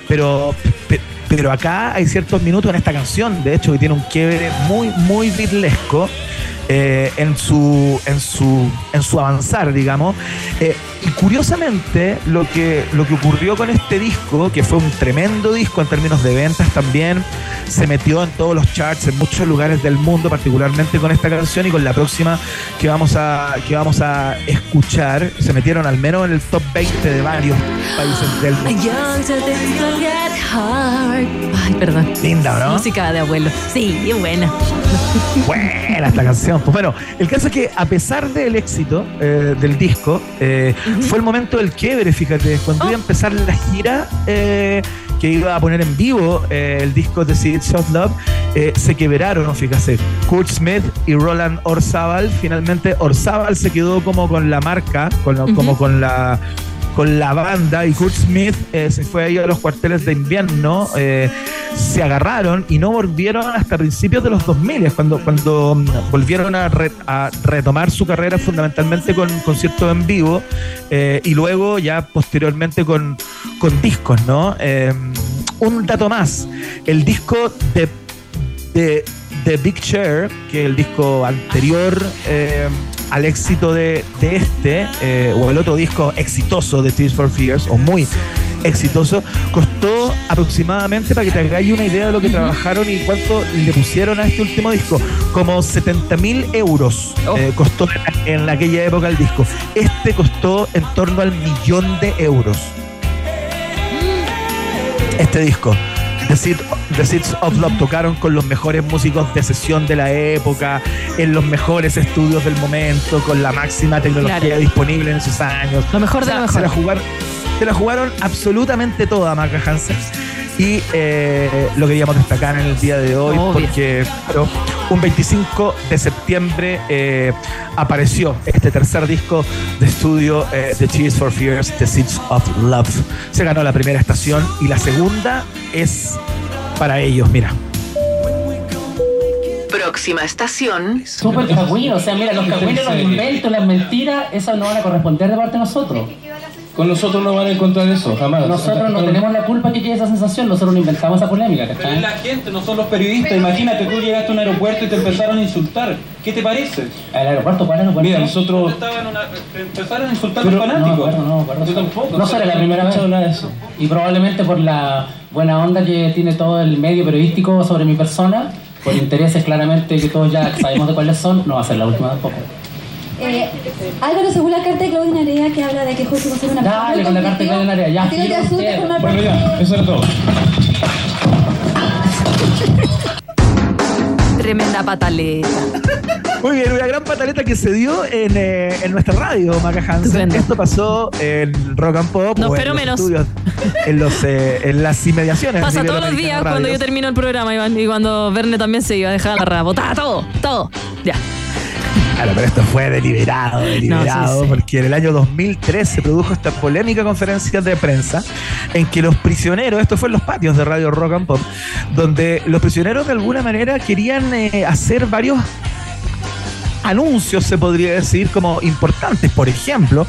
Speaker 4: pero, pe- pero acá hay ciertos minutos en esta canción, de hecho, que tiene un quiebre muy, muy beatlesco. Eh, en su en su en su avanzar digamos Eh, y curiosamente lo que lo que ocurrió con este disco que fue un tremendo disco en términos de ventas también se metió en todos los charts en muchos lugares del mundo particularmente con esta canción y con la próxima que vamos a que vamos a escuchar se metieron al menos en el top 20 de varios países del mundo
Speaker 2: Ay, perdón.
Speaker 4: linda ¿no?
Speaker 2: Música de abuelo. Sí, es buena.
Speaker 4: Buena esta canción. Pues bueno, el caso es que a pesar del éxito eh, del disco, eh, fue el momento del quiebre, fíjate, cuando
Speaker 2: Oh.
Speaker 4: iba a empezar la gira eh, que iba a poner en vivo el disco de Seeds of Love, se quebraron, fíjate. Kurt Smith y Roland Orzábal, finalmente Orzábal se quedó como con la marca, con como con la con la banda y Kurt Smith eh, se fue ahí a los cuarteles de invierno, eh, se agarraron y no volvieron hasta principios de los 2000, es cuando, cuando mm, volvieron a, re- a retomar su carrera fundamentalmente con conciertos en vivo eh, y luego ya posteriormente con, con discos, ¿no? Un dato más, el disco de, de, Big Chair, que es el disco anterior al éxito de, de este, eh, o el otro disco exitoso de Tears for Fears, o muy exitoso, costó aproximadamente, para que te hagáis una idea de lo que trabajaron y cuánto le pusieron a este último disco, como 70 mil euros eh, costó en, en aquella época el disco. Este costó en torno al millón de euros. Este disco. The, Seed- The Seeds of Love tocaron con los mejores músicos de sesión de la época, en los mejores estudios del momento, con la máxima tecnología
Speaker 2: Claro.
Speaker 4: disponible en esos años.
Speaker 2: Lo mejor de lo
Speaker 4: Se la,
Speaker 2: mejor.
Speaker 4: jugaron, se la jugaron absolutamente toda, Marca Hansen. Y eh, lo queríamos destacar en el día de hoy
Speaker 2: Obvio.
Speaker 4: porque un 25 de septiembre eh, apareció este tercer disco de estudio eh, de Tears for Fears, The Seeds of Love. Se ganó la primera estación y la segunda es para ellos, mira.
Speaker 8: Próxima estación.
Speaker 12: Súper cagüino, o sea, mira, los cagüinos, los inventos, las mentiras, eso no van a corresponder de parte de nosotros. Con nosotros no van a encontrar eso, jamás.
Speaker 13: Nosotros no tenemos la culpa que quede esa sensación, nosotros no inventamos esa polémica,
Speaker 12: Pero es la gente, no son los periodistas. Imagínate, tú llegaste a un aeropuerto y te empezaron a insultar. ¿Qué te parece?
Speaker 13: ¿El aeropuerto cuál aeropuerto?
Speaker 12: Mira, nosotros... Te empezaron a insultar
Speaker 13: Pero
Speaker 12: los
Speaker 13: no,
Speaker 12: fanáticos.
Speaker 13: no, me acuerdo.
Speaker 12: Yo tampoco.
Speaker 13: No será la primera vez.
Speaker 12: nada de eso.
Speaker 13: Y probablemente por la buena onda que tiene todo el medio periodístico sobre mi persona, por intereses claramente que todos ya sabemos de cuáles son, no va a ser la última tampoco.
Speaker 14: Eh, Álvaro, según la carta de Claudia Narea que habla de que Jorge va a ser una
Speaker 13: Dale, con la carta de Claudia Narea, ya,
Speaker 14: ¿A ti no te
Speaker 13: usted.
Speaker 14: formar
Speaker 12: Bueno,
Speaker 14: parte
Speaker 12: ya,
Speaker 14: de-
Speaker 12: eso era todo.
Speaker 2: Tremenda pataleta.
Speaker 4: Muy bien, una gran pataleta que se dio en, eh, en nuestra radio, Maca Hansen. Esto pasó en Rock and Pop.
Speaker 2: No,
Speaker 4: o en
Speaker 2: espero
Speaker 4: los
Speaker 2: menos.
Speaker 4: estudios, en, los, eh, en las inmediaciones.
Speaker 2: Pasa todos los días cuando yo termino el programa Iván, y cuando Verne también se iba a dejar la rabo. ¡Botaba todo! ¡Todo! Ya.
Speaker 4: Claro, pero esto fue deliberado, deliberado,
Speaker 2: No, sí, sí.
Speaker 4: porque en el año 2003 se produjo esta polémica conferencia de prensa en que los prisioneros, esto fue en los patios de Radio Rock and Pop, donde los prisioneros de alguna manera querían eh, hacer varios anuncios, se podría decir, como importantes. Por ejemplo,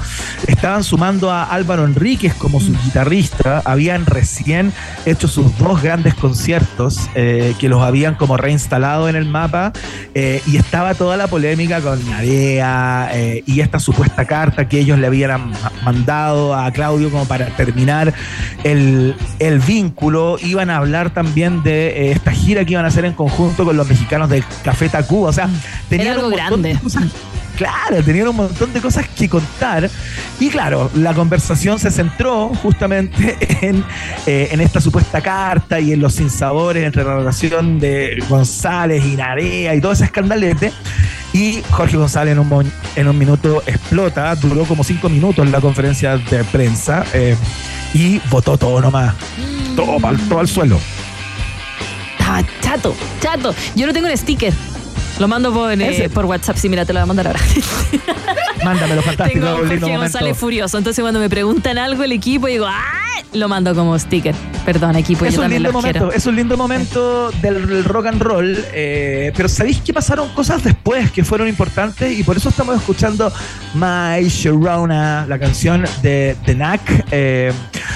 Speaker 4: estaban sumando a Álvaro Enríquez como su guitarrista, habían recién hecho sus dos grandes conciertos eh, que los habían como reinstalado en el mapa eh, y estaba toda la polémica con Narea eh, y esta supuesta carta que ellos le habían ma- mandado a Claudio como para terminar el, el vínculo. Iban a hablar también de esta gira que iban a hacer en conjunto con los mexicanos de Café Tacuba. O sea, tenían
Speaker 2: algo
Speaker 4: un montón
Speaker 2: grande.
Speaker 4: Claro, tenían un montón de cosas que contar. Y claro, la conversación se centró justamente en, eh, en esta supuesta carta y en los sinsabores entre la relación de González y Narea y todo ese escandalete. Y Jorge González en un, en un minuto explota, duró como cinco minutos la conferencia de prensa eh, y votó todo nomás. Todo, todo al suelo.
Speaker 2: Ah, chato, chato. Yo no tengo el sticker. Lo mando por, eh, por WhatsApp. Sí, mira, te lo voy a mandar ahora.
Speaker 4: Mándamelo, fantástico.
Speaker 2: Tengo
Speaker 4: un
Speaker 2: Jorge. González furioso. Entonces, cuando me preguntan algo el equipo, digo, ¡ah! Lo mando como sticker. Perdón, equipo,
Speaker 4: es
Speaker 2: yo
Speaker 4: un
Speaker 2: también
Speaker 4: lindo
Speaker 2: los
Speaker 4: momento,
Speaker 2: quiero.
Speaker 4: es un lindo momento del, rock and roll, eh, pero ¿sabéis que pasaron cosas después que fueron importantes? Y por eso estamos escuchando My Sharona, la canción de The Knack, eh,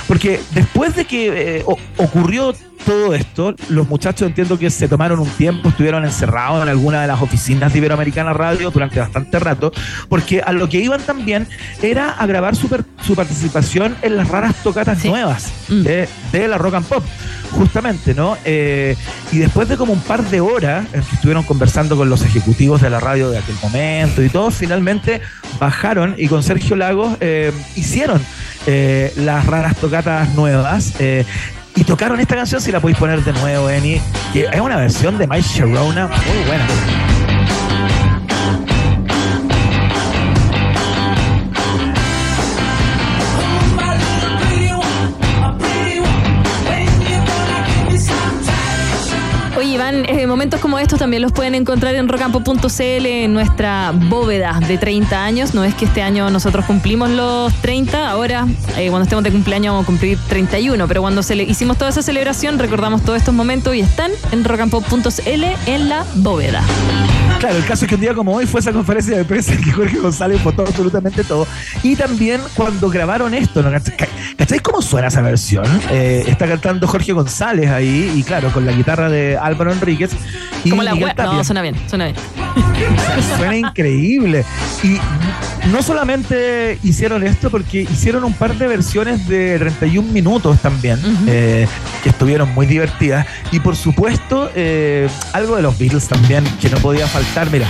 Speaker 4: porque después de que eh, ocurrió todo esto, los muchachos entiendo que se tomaron un tiempo, estuvieron encerrados en alguna de las oficinas de Iberoamericana Radio durante bastante rato, porque a lo que iban también era a grabar su, per- su participación en las raras tocatas nuevas
Speaker 2: Mm.
Speaker 4: de, de la rock and pop, justamente, ¿no? Eh, y después de como un par de horas en que estuvieron conversando con los ejecutivos de la radio de aquel momento y todos, finalmente bajaron y con Sergio Lagos eh, hicieron eh, las raras tocatas nuevas. Y tocaron esta canción, si la podéis poner de nuevo, Eni, es una versión de My Sharona muy buena.
Speaker 2: Eh, momentos como estos también los pueden encontrar en rocampo.cl en nuestra bóveda de 30 años. No es que este año nosotros cumplimos los 30, ahora eh, cuando estemos de cumpleaños vamos a cumplir 31, pero cuando se le- hicimos toda esa celebración recordamos todos estos momentos y están en rocampo.cl en la bóveda.
Speaker 4: Claro, el caso es que un día como hoy fue esa conferencia de prensa en que Jorge González votó absolutamente todo. Y también cuando grabaron esto, ¿no? ¿Cach- ¿cacháis cómo suena esa versión? Eh, está cantando Jorge González ahí, y claro, con la guitarra de Álvaro Enríquez. Y
Speaker 2: Como la
Speaker 4: Miguel. Tapia.
Speaker 2: No, suena bien, suena bien.
Speaker 4: Suena increíble. Y no solamente hicieron esto, porque hicieron un par de versiones de 31 minutos también, eh, que estuvieron muy divertidas. Y por supuesto, eh, algo de los Beatles también, que no podía faltar. Mira.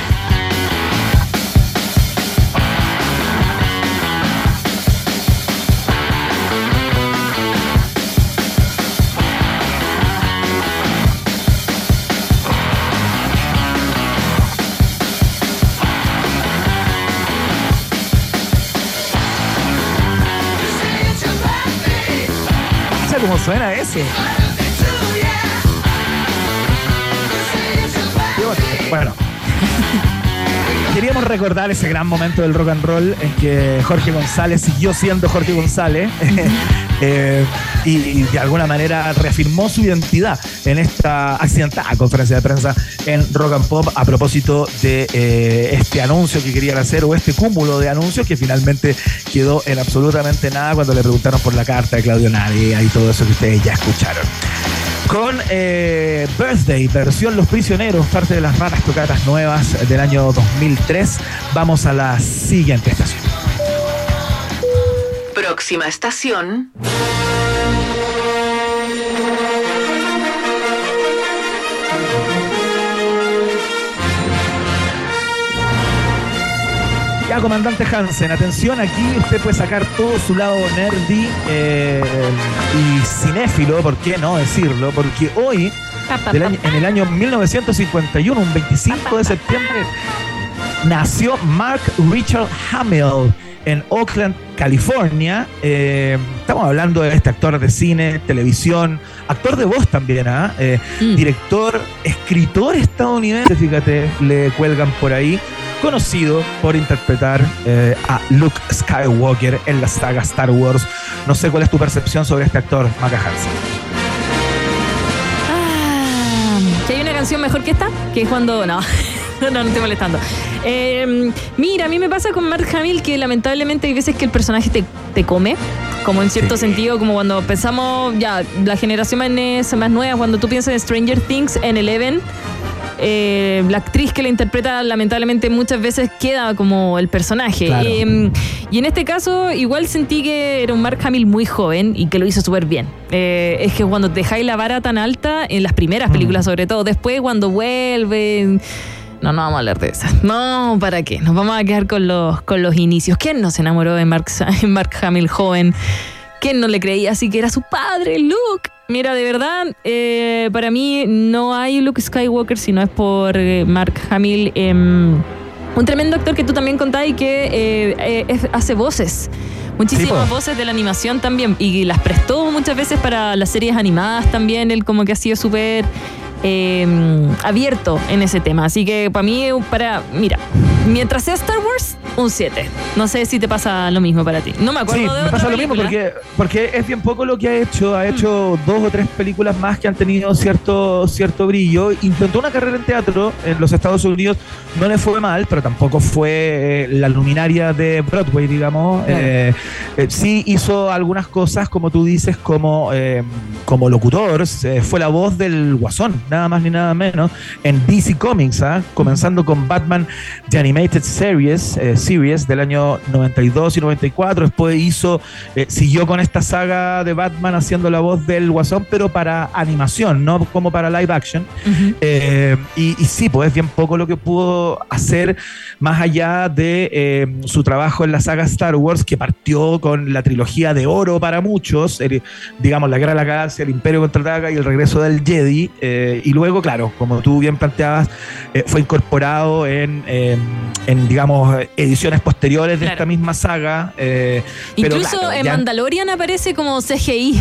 Speaker 4: Suena bonito. Bueno. queríamos recordar ese gran momento del rock and roll en que Jorge González siguió siendo Jorge González eh, y, de alguna manera reafirmó su identidad en esta accidentada conferencia de prensa en Rock and Pop a propósito de eh, este anuncio que querían hacer o este cúmulo de anuncios que finalmente quedó en absolutamente nada cuando le preguntaron por la carta de Claudio Narea y todo eso que ustedes ya escucharon con eh, Birthday, versión Los Prisioneros, parte de las raras tocatas nuevas del año 2003. Vamos a la siguiente estación.
Speaker 8: Próxima estación.
Speaker 4: Ya, comandante Hansen, atención, aquí usted puede sacar todo su lado nerdy eh, y cinéfilo, ¿por qué no decirlo? Porque hoy, del año- en el año 1951, un 25 de septiembre, nació Mark Richard Hamill en Oakland, California. Eh, estamos hablando de este actor de cine, televisión, actor de voz también, ¿ah? Eh, director, escritor estadounidense, fíjate, le cuelgan por ahí, conocido por interpretar eh, a Luke Skywalker en la saga Star Wars. No sé cuál es tu percepción sobre este actor, Maca Hansen.
Speaker 2: Ah, ¿Que hay una canción mejor que esta? Que es cuando. No, no, no estoy molestando. Eh, mira, a mí me pasa con Mark Hamill que lamentablemente hay veces que el personaje te, te come. Como en cierto sentido, como cuando pensamos, ya, la generación más, más nueva, cuando tú piensas en Stranger Things, en Eleven, eh, la actriz que la interpreta lamentablemente muchas veces queda como el personaje.
Speaker 15: Claro.
Speaker 2: Eh, y en este caso igual sentí que era un Mark Hamill muy joven y que lo hizo súper bien. Eh, es que cuando dejáis la vara tan alta, en las primeras películas sobre todo, después cuando vuelven... No, no vamos a hablar de esas. No, ¿para qué? Nos vamos a quedar con los, con los inicios. ¿Quién no se enamoró de Mark, Mark Hamill joven? ¿Quién no le creía así que era su padre, Luke? Mira, de verdad, eh, para mí no hay Luke Skywalker si no es por eh, Mark Hamill. em, un tremendo actor que tú también contabas y que eh, hace voces. Muchísimas voces de la animación también. Y las prestó muchas veces para las series animadas también. Él como que ha sido súper eh, abierto en ese tema. Así que para mí, para. Mira, mientras sea Star Wars, un 7. No sé si te pasa lo mismo para ti. No me acuerdo
Speaker 4: Sí,
Speaker 2: de
Speaker 4: me
Speaker 2: otra
Speaker 4: pasa lo mismo porque, porque es bien poco lo que ha hecho. Ha hecho dos o tres películas más que han tenido cierto, cierto brillo. Intentó una carrera en teatro en los Estados Unidos. No le fue mal, pero tampoco fue eh, la luminaria de Broadway, digamos.
Speaker 15: Claro.
Speaker 4: Eh, eh, sí hizo algunas cosas, como tú dices, como, eh, como locutor. Fue la voz del Guasón, nada más ni nada menos, en DC Comics, ¿ah? comenzando con Batman The Animated Series, eh, series del año 92 y 94. Después hizo, eh, siguió con esta saga de Batman haciendo la voz del Guasón, pero para animación, no como para live action. Eh, y, y sí, pues es bien poco lo que pudo hacer más allá de su trabajo en la saga Star Wars, que partió con la trilogía de oro para muchos, el- digamos, la Guerra de la Galaxia, el Imperio contraataca y el regreso del Jedi. eh, y luego, claro, como tú bien planteabas, eh, fue incorporado en, eh, en, digamos, ediciones posteriores de
Speaker 2: Claro.
Speaker 4: esta misma saga. eh, pero
Speaker 2: Incluso
Speaker 4: claro,
Speaker 2: en
Speaker 4: ya-
Speaker 2: Mandalorian aparece como CGI.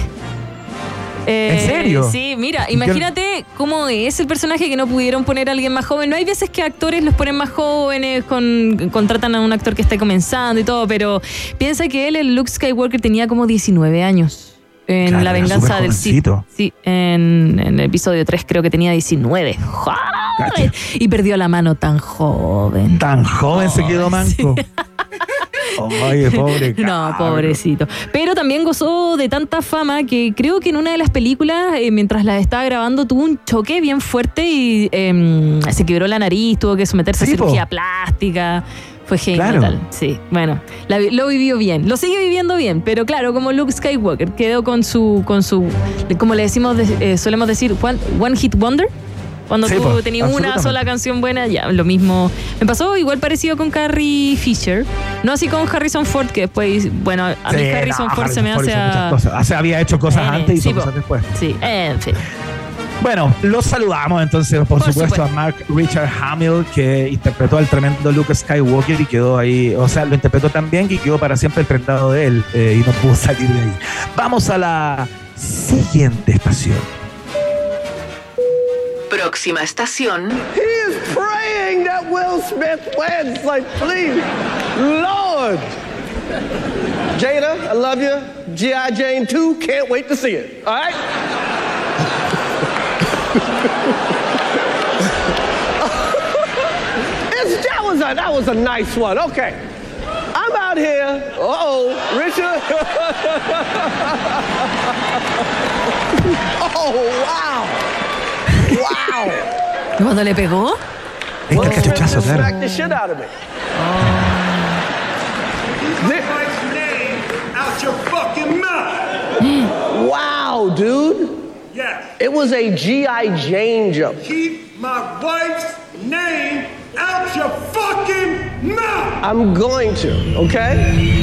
Speaker 2: Eh,
Speaker 4: ¿En serio?
Speaker 2: Sí, mira, imagínate cómo es el personaje que no pudieron poner a alguien más joven. No hay veces que actores los ponen más jóvenes, con, contratan a un actor que está comenzando y todo, pero piensa que él, el Luke Skywalker, tenía como 19 años. En
Speaker 4: Claro,
Speaker 2: La venganza del Sith. Sí, en, en el episodio 3 creo que tenía 19. ¡Joven! Y perdió la mano tan joven.
Speaker 4: Tan joven se quedó manco. Oye, pobre.
Speaker 2: No, pobrecito. Pero también gozó de tanta fama que creo que en una de las películas, eh, mientras las estaba grabando, tuvo un choque bien fuerte y em, se quebró la nariz, tuvo que someterse
Speaker 4: Sí,
Speaker 2: a
Speaker 4: po.
Speaker 2: cirugía plástica. Fue genial.
Speaker 4: Claro.
Speaker 2: Sí, bueno, la lo vivió bien. Lo sigue viviendo bien, pero claro, como Luke Skywalker, quedó con su, con su como le decimos, de- eh, solemos decir, one, one hit wonder. Cuando
Speaker 15: Sí,
Speaker 2: tú tenías una sola canción buena, ya, lo mismo. Me pasó igual parecido con Carrie Fisher. No así con Harrison Ford, que después, bueno, a mí Harrison
Speaker 4: no,
Speaker 2: Ford se me hace
Speaker 4: Ford hizo
Speaker 2: a...
Speaker 4: muchas cosas. O sea, había hecho cosas
Speaker 2: Eh,
Speaker 4: antes y
Speaker 2: sí,
Speaker 4: cosas después.
Speaker 2: Sí, en fin.
Speaker 4: Bueno, los saludamos entonces, por, supuesto,
Speaker 2: supuesto.
Speaker 4: a Mark Richard Hamill, que interpretó al tremendo Luke Skywalker y quedó ahí, o sea, lo interpretó tan bien que quedó para siempre prendado de él eh, y no pudo salir de ahí. Vamos a la siguiente estación.
Speaker 8: Próxima estación.
Speaker 16: He is praying that Will
Speaker 15: Smith wins. Like, please, Lord. Jada, I love you. G.I. Jane 2, can't wait to see it. All right? It's, that, was a, that was a nice one. Okay. I'm out here. Uh-oh, Richard. oh, wow. Wow.
Speaker 2: ¿Cuándo le pegó?
Speaker 4: Este el cachuchazo, claro.
Speaker 15: Smack the shit out of me.
Speaker 16: Out your fucking mouth!
Speaker 15: Wow, dude.
Speaker 16: Yes.
Speaker 15: It was a G.I. Jane jump.
Speaker 16: Keep my wife's name out your fucking mouth!
Speaker 15: I'm going to, okay?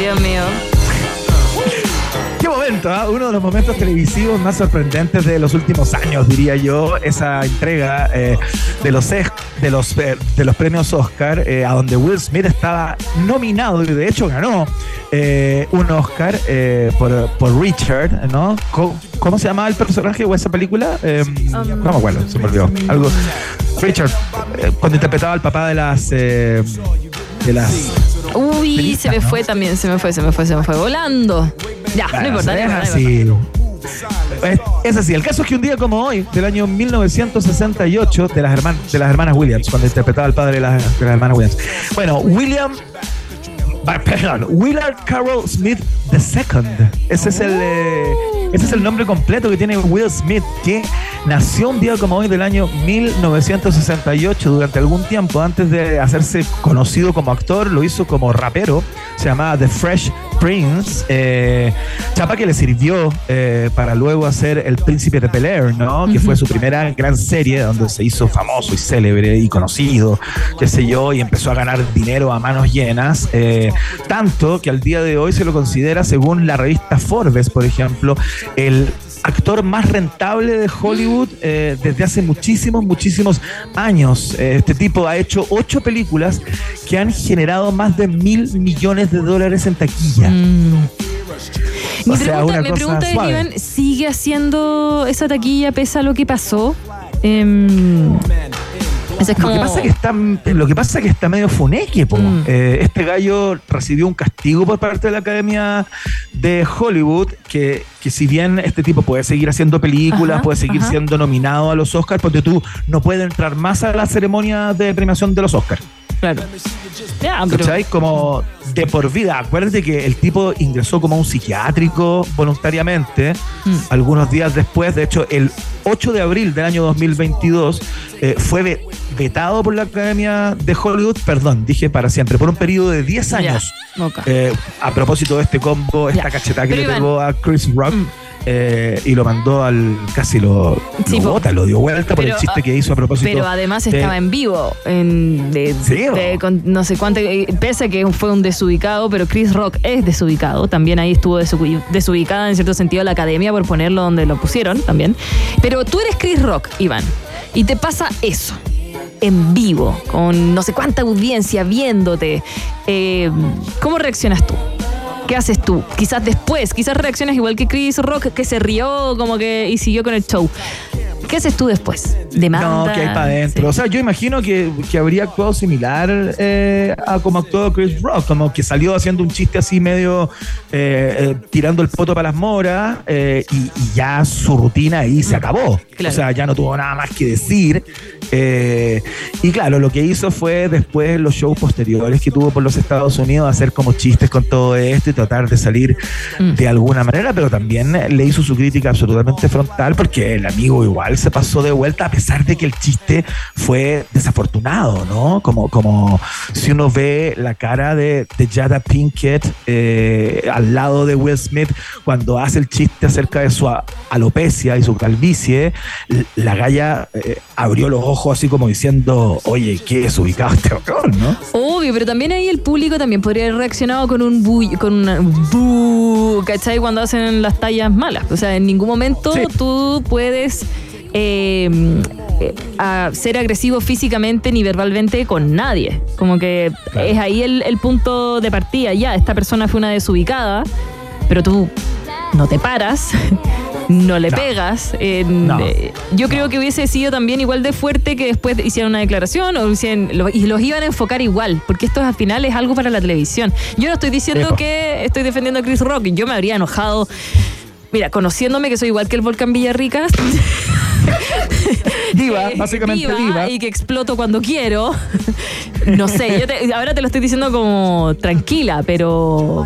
Speaker 2: Dios mío.
Speaker 4: Qué momento, ¿ah? uno de los momentos televisivos más sorprendentes de los últimos años, diría yo, esa entrega eh, de, los, de, los, eh, de los premios Oscar, eh, a donde Will Smith estaba nominado y de hecho ganó eh, un Oscar por, por Richard, ¿no? ¿Cómo se llamaba el personaje o esa película? Eh, no me acuerdo, se me olvidó. Algo, Richard, cuando interpretaba al papá de las... de las
Speaker 2: Uy, se me fue también, se me fue, se me fue, se me fue volando. Ya, no importa, no
Speaker 4: es
Speaker 2: importa, no
Speaker 4: así. Es, así. El caso es que un día como hoy, del año 1968, de las, herman- de las hermanas Williams, cuando interpretaba al padre de las, de las hermanas Williams. Bueno, William. ah, Perdón, Willard Carroll Smith II. Ese es el. eh, ese es el nombre completo que tiene Will Smith, que nació un día como hoy del año 1968, durante algún tiempo, antes de hacerse conocido como actor, lo hizo como rapero, se llamaba The Fresh Prince, eh, chapa que le sirvió eh, para luego hacer El Príncipe de Bel Air, ¿no? Que fue su primera gran serie donde se hizo famoso y célebre y conocido, qué sé yo, y empezó a ganar dinero a manos llenas, eh, tanto que al día de hoy se lo considera, según la revista Forbes, por ejemplo, el actor más rentable de Hollywood eh, desde hace muchísimos, muchísimos años. Eh, este tipo ha hecho ocho películas que han generado más de mil millones de dólares en taquilla.
Speaker 2: Mi
Speaker 4: O sea,
Speaker 2: pregunta,
Speaker 4: una
Speaker 2: mi pregunta es,
Speaker 4: suave.
Speaker 2: Iván, ¿sigue haciendo esa taquilla pese a lo que pasó? Em, es
Speaker 4: Lo que pasa que está, lo que pasa que está medio funeque.
Speaker 2: Mm.
Speaker 4: Eh, este gallo recibió un castigo por parte de la Academia de Hollywood, que, que si bien este tipo puede seguir haciendo películas,
Speaker 2: Ajá,
Speaker 4: puede seguir
Speaker 2: ajá.
Speaker 4: siendo nominado a los Oscars, porque tú no puedes entrar más a la ceremonia de premiación de los Oscars.
Speaker 2: Claro. Ya, pero-.
Speaker 4: Como de por vida. Acuérdate que el tipo ingresó como a un psiquiátrico voluntariamente
Speaker 2: Mm.
Speaker 4: algunos días después. De hecho, el 8 de abril del año 2022 eh, fue ve- vetado por la Academia de Hollywood, perdón, dije para siempre, por un periodo de 10 años.
Speaker 2: Ya, ok.
Speaker 4: Eh, a propósito de este combo, esta
Speaker 2: Ya.
Speaker 4: cachetada que
Speaker 2: Pero
Speaker 4: le
Speaker 2: Iván-
Speaker 4: pegó a Chris Rock. Eh, y lo mandó al casi lo,
Speaker 2: Sí,
Speaker 4: lo bota, lo dio vuelta por el
Speaker 2: Pero,
Speaker 4: chiste que hizo a propósito.
Speaker 2: Pero además
Speaker 4: de-
Speaker 2: estaba en vivo. En, de,
Speaker 4: Sí,
Speaker 2: de- con no sé cuánto. eh, Pese a que fue un desubicado, pero Chris Rock es desubicado. También ahí estuvo desu- desubicada en cierto sentido la academia por ponerlo donde lo pusieron también. Pero tú eres Chris Rock, Iván. Y te pasa eso. En vivo, con no sé cuánta audiencia viéndote. Eh, ¿Cómo reaccionas tú? ¿Qué haces tú? Quizás después, quizás reaccionas igual que Chris Rock, que se rió como que y siguió con el show. ¿Qué haces tú después? Demanda.
Speaker 4: No, que hay para adentro. O sea, yo imagino que, que habría actuado similar eh, a como actuó Chris Rock, como que salió haciendo un chiste así medio eh, eh, tirando el poto para las moras y, y ya su rutina ahí se acabó.
Speaker 2: Claro.
Speaker 4: O sea, ya no tuvo nada más que decir. Y claro, lo que hizo fue después los shows posteriores que tuvo por los Estados Unidos hacer como chistes con todo esto y tratar de salir de alguna manera, pero también le hizo su crítica absolutamente frontal porque el amigo igual se pasó de vuelta a pesar de que el chiste fue desafortunado, ¿no? Como, como si uno ve la cara de, de Jada Pinkett eh, al lado de Will Smith cuando hace el chiste acerca de su alopecia y su calvicie, la galla eh, abrió los ojos así como diciendo, oye, qué desubicado este cabrón, ¿no?
Speaker 2: Obvio, pero también ahí el público también podría haber reaccionado con un bu, con una bu, ¿cachai? Cuando hacen las tallas malas. O sea, en ningún momento tú puedes eh, eh, a ser agresivo físicamente ni verbalmente con nadie. Como que es ahí el, el punto de partida. Ya, esta persona fue una desubicada, pero tú no te paras no le
Speaker 4: No.
Speaker 2: pegas.
Speaker 4: No.
Speaker 2: eh, yo creo que hubiese sido también igual de fuerte que después hicieran una declaración o hicieran- lo- y los iban a enfocar igual, porque esto al final es algo para la televisión. Yo no estoy diciendo
Speaker 4: Epo.
Speaker 2: que estoy defendiendo a Chris Rock, yo me habría enojado. Mira, conociéndome que soy igual que el volcán Villarrica.
Speaker 4: Diva, básicamente
Speaker 2: diva
Speaker 4: diva.
Speaker 2: Y que exploto cuando quiero. No sé, yo te- ahora te lo estoy diciendo como tranquila, pero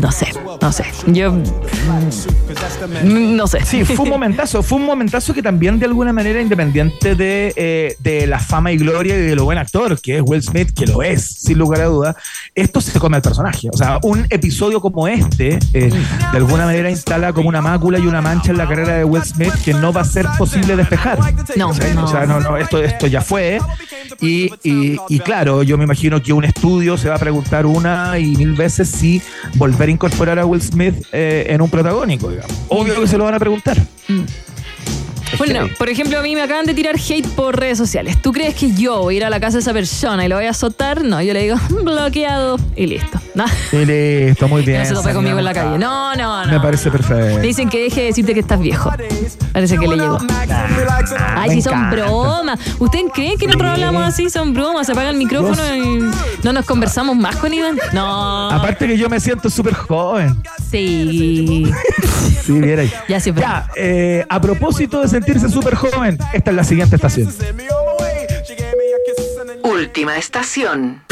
Speaker 2: no sé, no sé. Yo mm, no sé.
Speaker 4: Sí, fue un momentazo, fue un momentazo que también de alguna manera, independiente de, eh, de la fama y gloria y de lo buen actor que es Will Smith, que lo es, sin lugar a duda, esto se come al personaje. O sea, un episodio como este, eh, de alguna manera instala como una mácula y una mancha en la carrera de Will Smith que no va a ser posible despejar.
Speaker 2: No, no.
Speaker 4: O sea, no, no, esto, esto ya fue. Y, y- y claro, yo me imagino que un estudio se va a preguntar una y mil veces si volver a incorporar a Will Smith eh, en un protagónico, digamos. Obvio que se lo van a preguntar. Es
Speaker 2: Bueno, por ejemplo, a mí me acaban de tirar hate por redes sociales. ¿Tú crees que yo voy a ir a la casa de esa persona y lo voy a azotar? No, yo le digo bloqueado y listo. No,
Speaker 4: Y listo, muy bien.
Speaker 2: no se tope conmigo en la calle. No, no, no.
Speaker 4: Me parece perfecto.
Speaker 2: Me dicen que deje de decirte que estás viejo. Parece que le llegó. Ay,
Speaker 4: me
Speaker 2: sí, son bromas. ¿Ustedes creen que nosotros hablamos así? Son bromas. Se apaga el micrófono y no nos conversamos más con Iván. No.
Speaker 4: Aparte que yo me siento súper joven.
Speaker 2: Sí.
Speaker 4: Sí, viera ahí.
Speaker 2: Ya siempre.
Speaker 4: Ya, eh, a propósito de sentirse súper joven, esta es la siguiente estación.
Speaker 8: Última estación.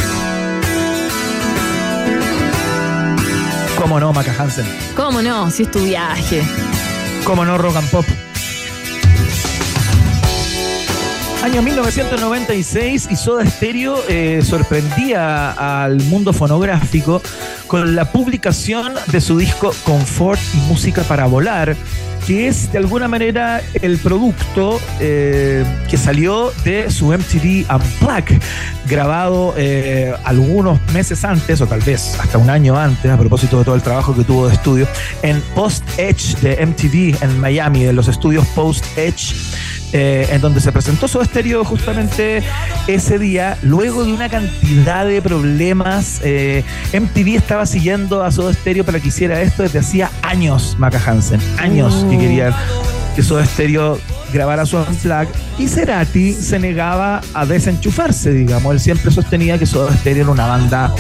Speaker 4: ¿Cómo no, Maca Hansen?
Speaker 2: ¿Cómo no? Si es tu viaje.
Speaker 4: ¿Cómo no, Rock and Pop? Año 1996 y Soda Stereo eh, sorprendía al mundo fonográfico con la publicación de su disco Confort y Música para Volar, que es de alguna manera el producto eh, que salió de su MTV Unplugged, grabado eh, algunos meses antes, o tal vez hasta un año antes, a propósito de todo el trabajo que tuvo de estudio, en Post Edge de MTV en Miami, en los estudios Post Edge eh, en donde se presentó Soda Stereo justamente ese día, luego de una cantidad de problemas. eh, MTV estaba siguiendo a Soda Stereo para que hiciera esto desde hacía años, Maca Hansen, años que querían que Soda Stereo grabara su unplug y Cerati se negaba a desenchufarse, digamos. Él siempre sostenía que Soda Stereo era una banda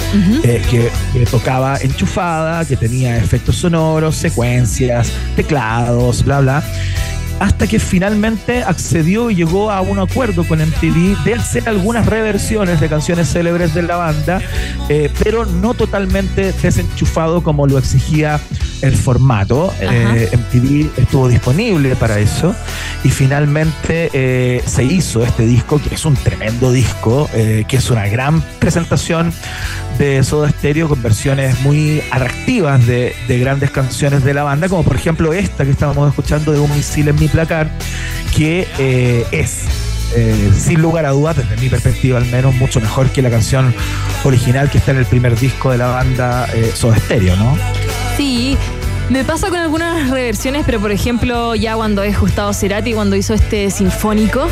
Speaker 4: eh, que, que tocaba enchufada, que tenía efectos sonoros, secuencias, teclados, bla, bla hasta que finalmente accedió y llegó a un acuerdo con MTV de hacer algunas reversiones de canciones célebres de la banda, eh, pero no totalmente desenchufado como lo exigía el formato. Eh, MTV estuvo disponible para eso y finalmente eh, se hizo este disco, que es un tremendo disco, eh, que es una gran presentación de Soda Stereo con versiones muy atractivas de, de grandes canciones de la banda, como por ejemplo esta que estábamos escuchando de Un misil en mi placar, que eh, es, eh, sin lugar a dudas, desde mi perspectiva al menos, mucho mejor que la canción original que está en el primer disco de la banda eh, Soda Stereo, ¿no?
Speaker 2: Sí. Me pasa con algunas reversiones, pero por ejemplo, ya cuando es Gustavo Cerati, cuando hizo este sinfónico,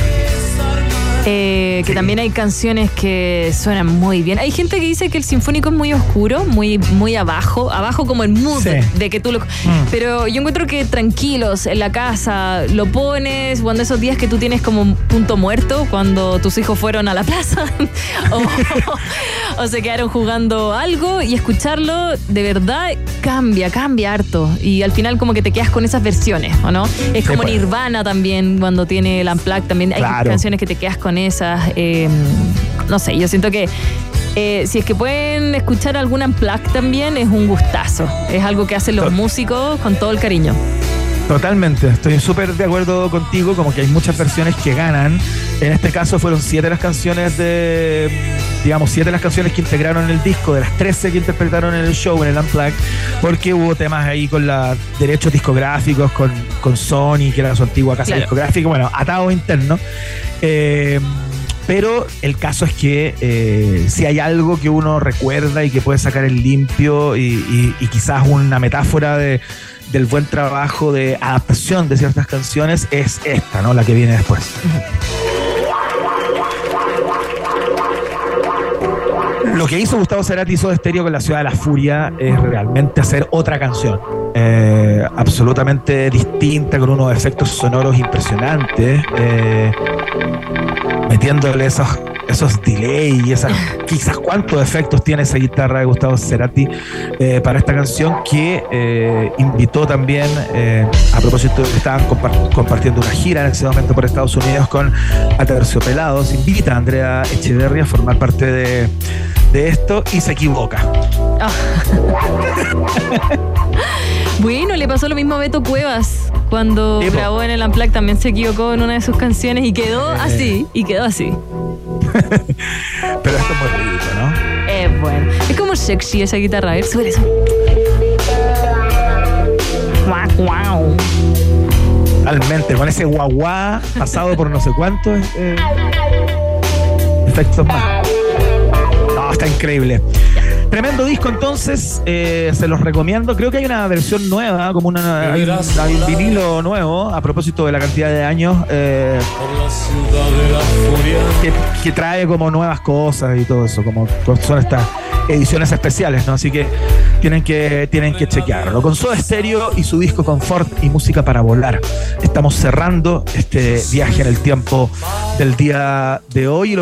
Speaker 2: eh, que también hay canciones que suenan muy bien. Hay gente que dice que el sinfónico es muy oscuro, muy, muy abajo, abajo como el mood
Speaker 4: Sí.
Speaker 2: de que tú lo. Pero yo encuentro que tranquilos, en la casa, lo pones cuando esos días que tú tienes como un punto muerto, cuando tus hijos fueron a la plaza o, o se quedaron jugando algo y escucharlo de verdad cambia, cambia harto. Y al final como que te quedas con esas versiones, ¿o no? Es como
Speaker 4: pues.
Speaker 2: Nirvana también, cuando tiene el Unplugged, también hay
Speaker 4: Claro.
Speaker 2: canciones que te quedas con esas. eh, no sé, yo siento que eh, si es que pueden escuchar algún Unplugged también, es un gustazo. Es algo que hacen los músicos con todo el cariño.
Speaker 4: Totalmente, estoy súper de acuerdo contigo, como que hay muchas versiones que ganan. En este caso fueron siete las canciones de, digamos, siete las canciones que integraron en el disco, de las 13 que interpretaron en el show, en el Unplugged, porque hubo temas ahí con los derechos discográficos, con, con Sony, que era su antigua casa
Speaker 2: Claro.
Speaker 4: discográfica, bueno, atados internos. Eh, pero el caso es que eh, si hay algo que uno recuerda y que puede sacar en limpio y, y- y quizás una metáfora de, del buen trabajo de adaptación de ciertas canciones es esta, ¿no? La que viene después. Lo que hizo Gustavo Cerati y Soda Stereo con la Ciudad de la Furia es realmente hacer otra canción. eh, absolutamente distinta, con unos efectos sonoros impresionantes, eh, metiéndole esos, esos delays y esas, quizás cuántos efectos tiene esa guitarra de Gustavo Cerati eh, para esta canción que eh, invitó también, eh, a propósito, estaban compar- compartiendo una gira en ese momento por Estados Unidos con Aterciopelados, invita a Andrea Echeverria a formar parte de, de esto y se equivoca.
Speaker 2: Bueno, le pasó lo mismo a Beto Cuevas. Cuando grabó en el Unplugged también se equivocó en una de sus canciones y quedó
Speaker 4: Eh.
Speaker 2: así, y quedó así.
Speaker 4: Pero esto es muy rico, ¿no?
Speaker 2: Es bueno. Es como sexy esa guitarra. A ver, sube eso. Guau, guau.
Speaker 4: Totalmente, con ese guaguá pasado por no sé cuántos eh, efectos más. No, está increíble. Tremendo disco entonces, eh, se los recomiendo. Creo que hay una versión nueva, como una, hay un, hay un vinilo nuevo, a propósito de la cantidad de años, eh, que, que trae como nuevas cosas y todo eso, como son estas ediciones especiales, ¿no? Así que tienen que, tienen que chequearlo. Con Soda Stereo y su disco Confort y Música para Volar. Estamos cerrando este viaje en el tiempo del día de hoy.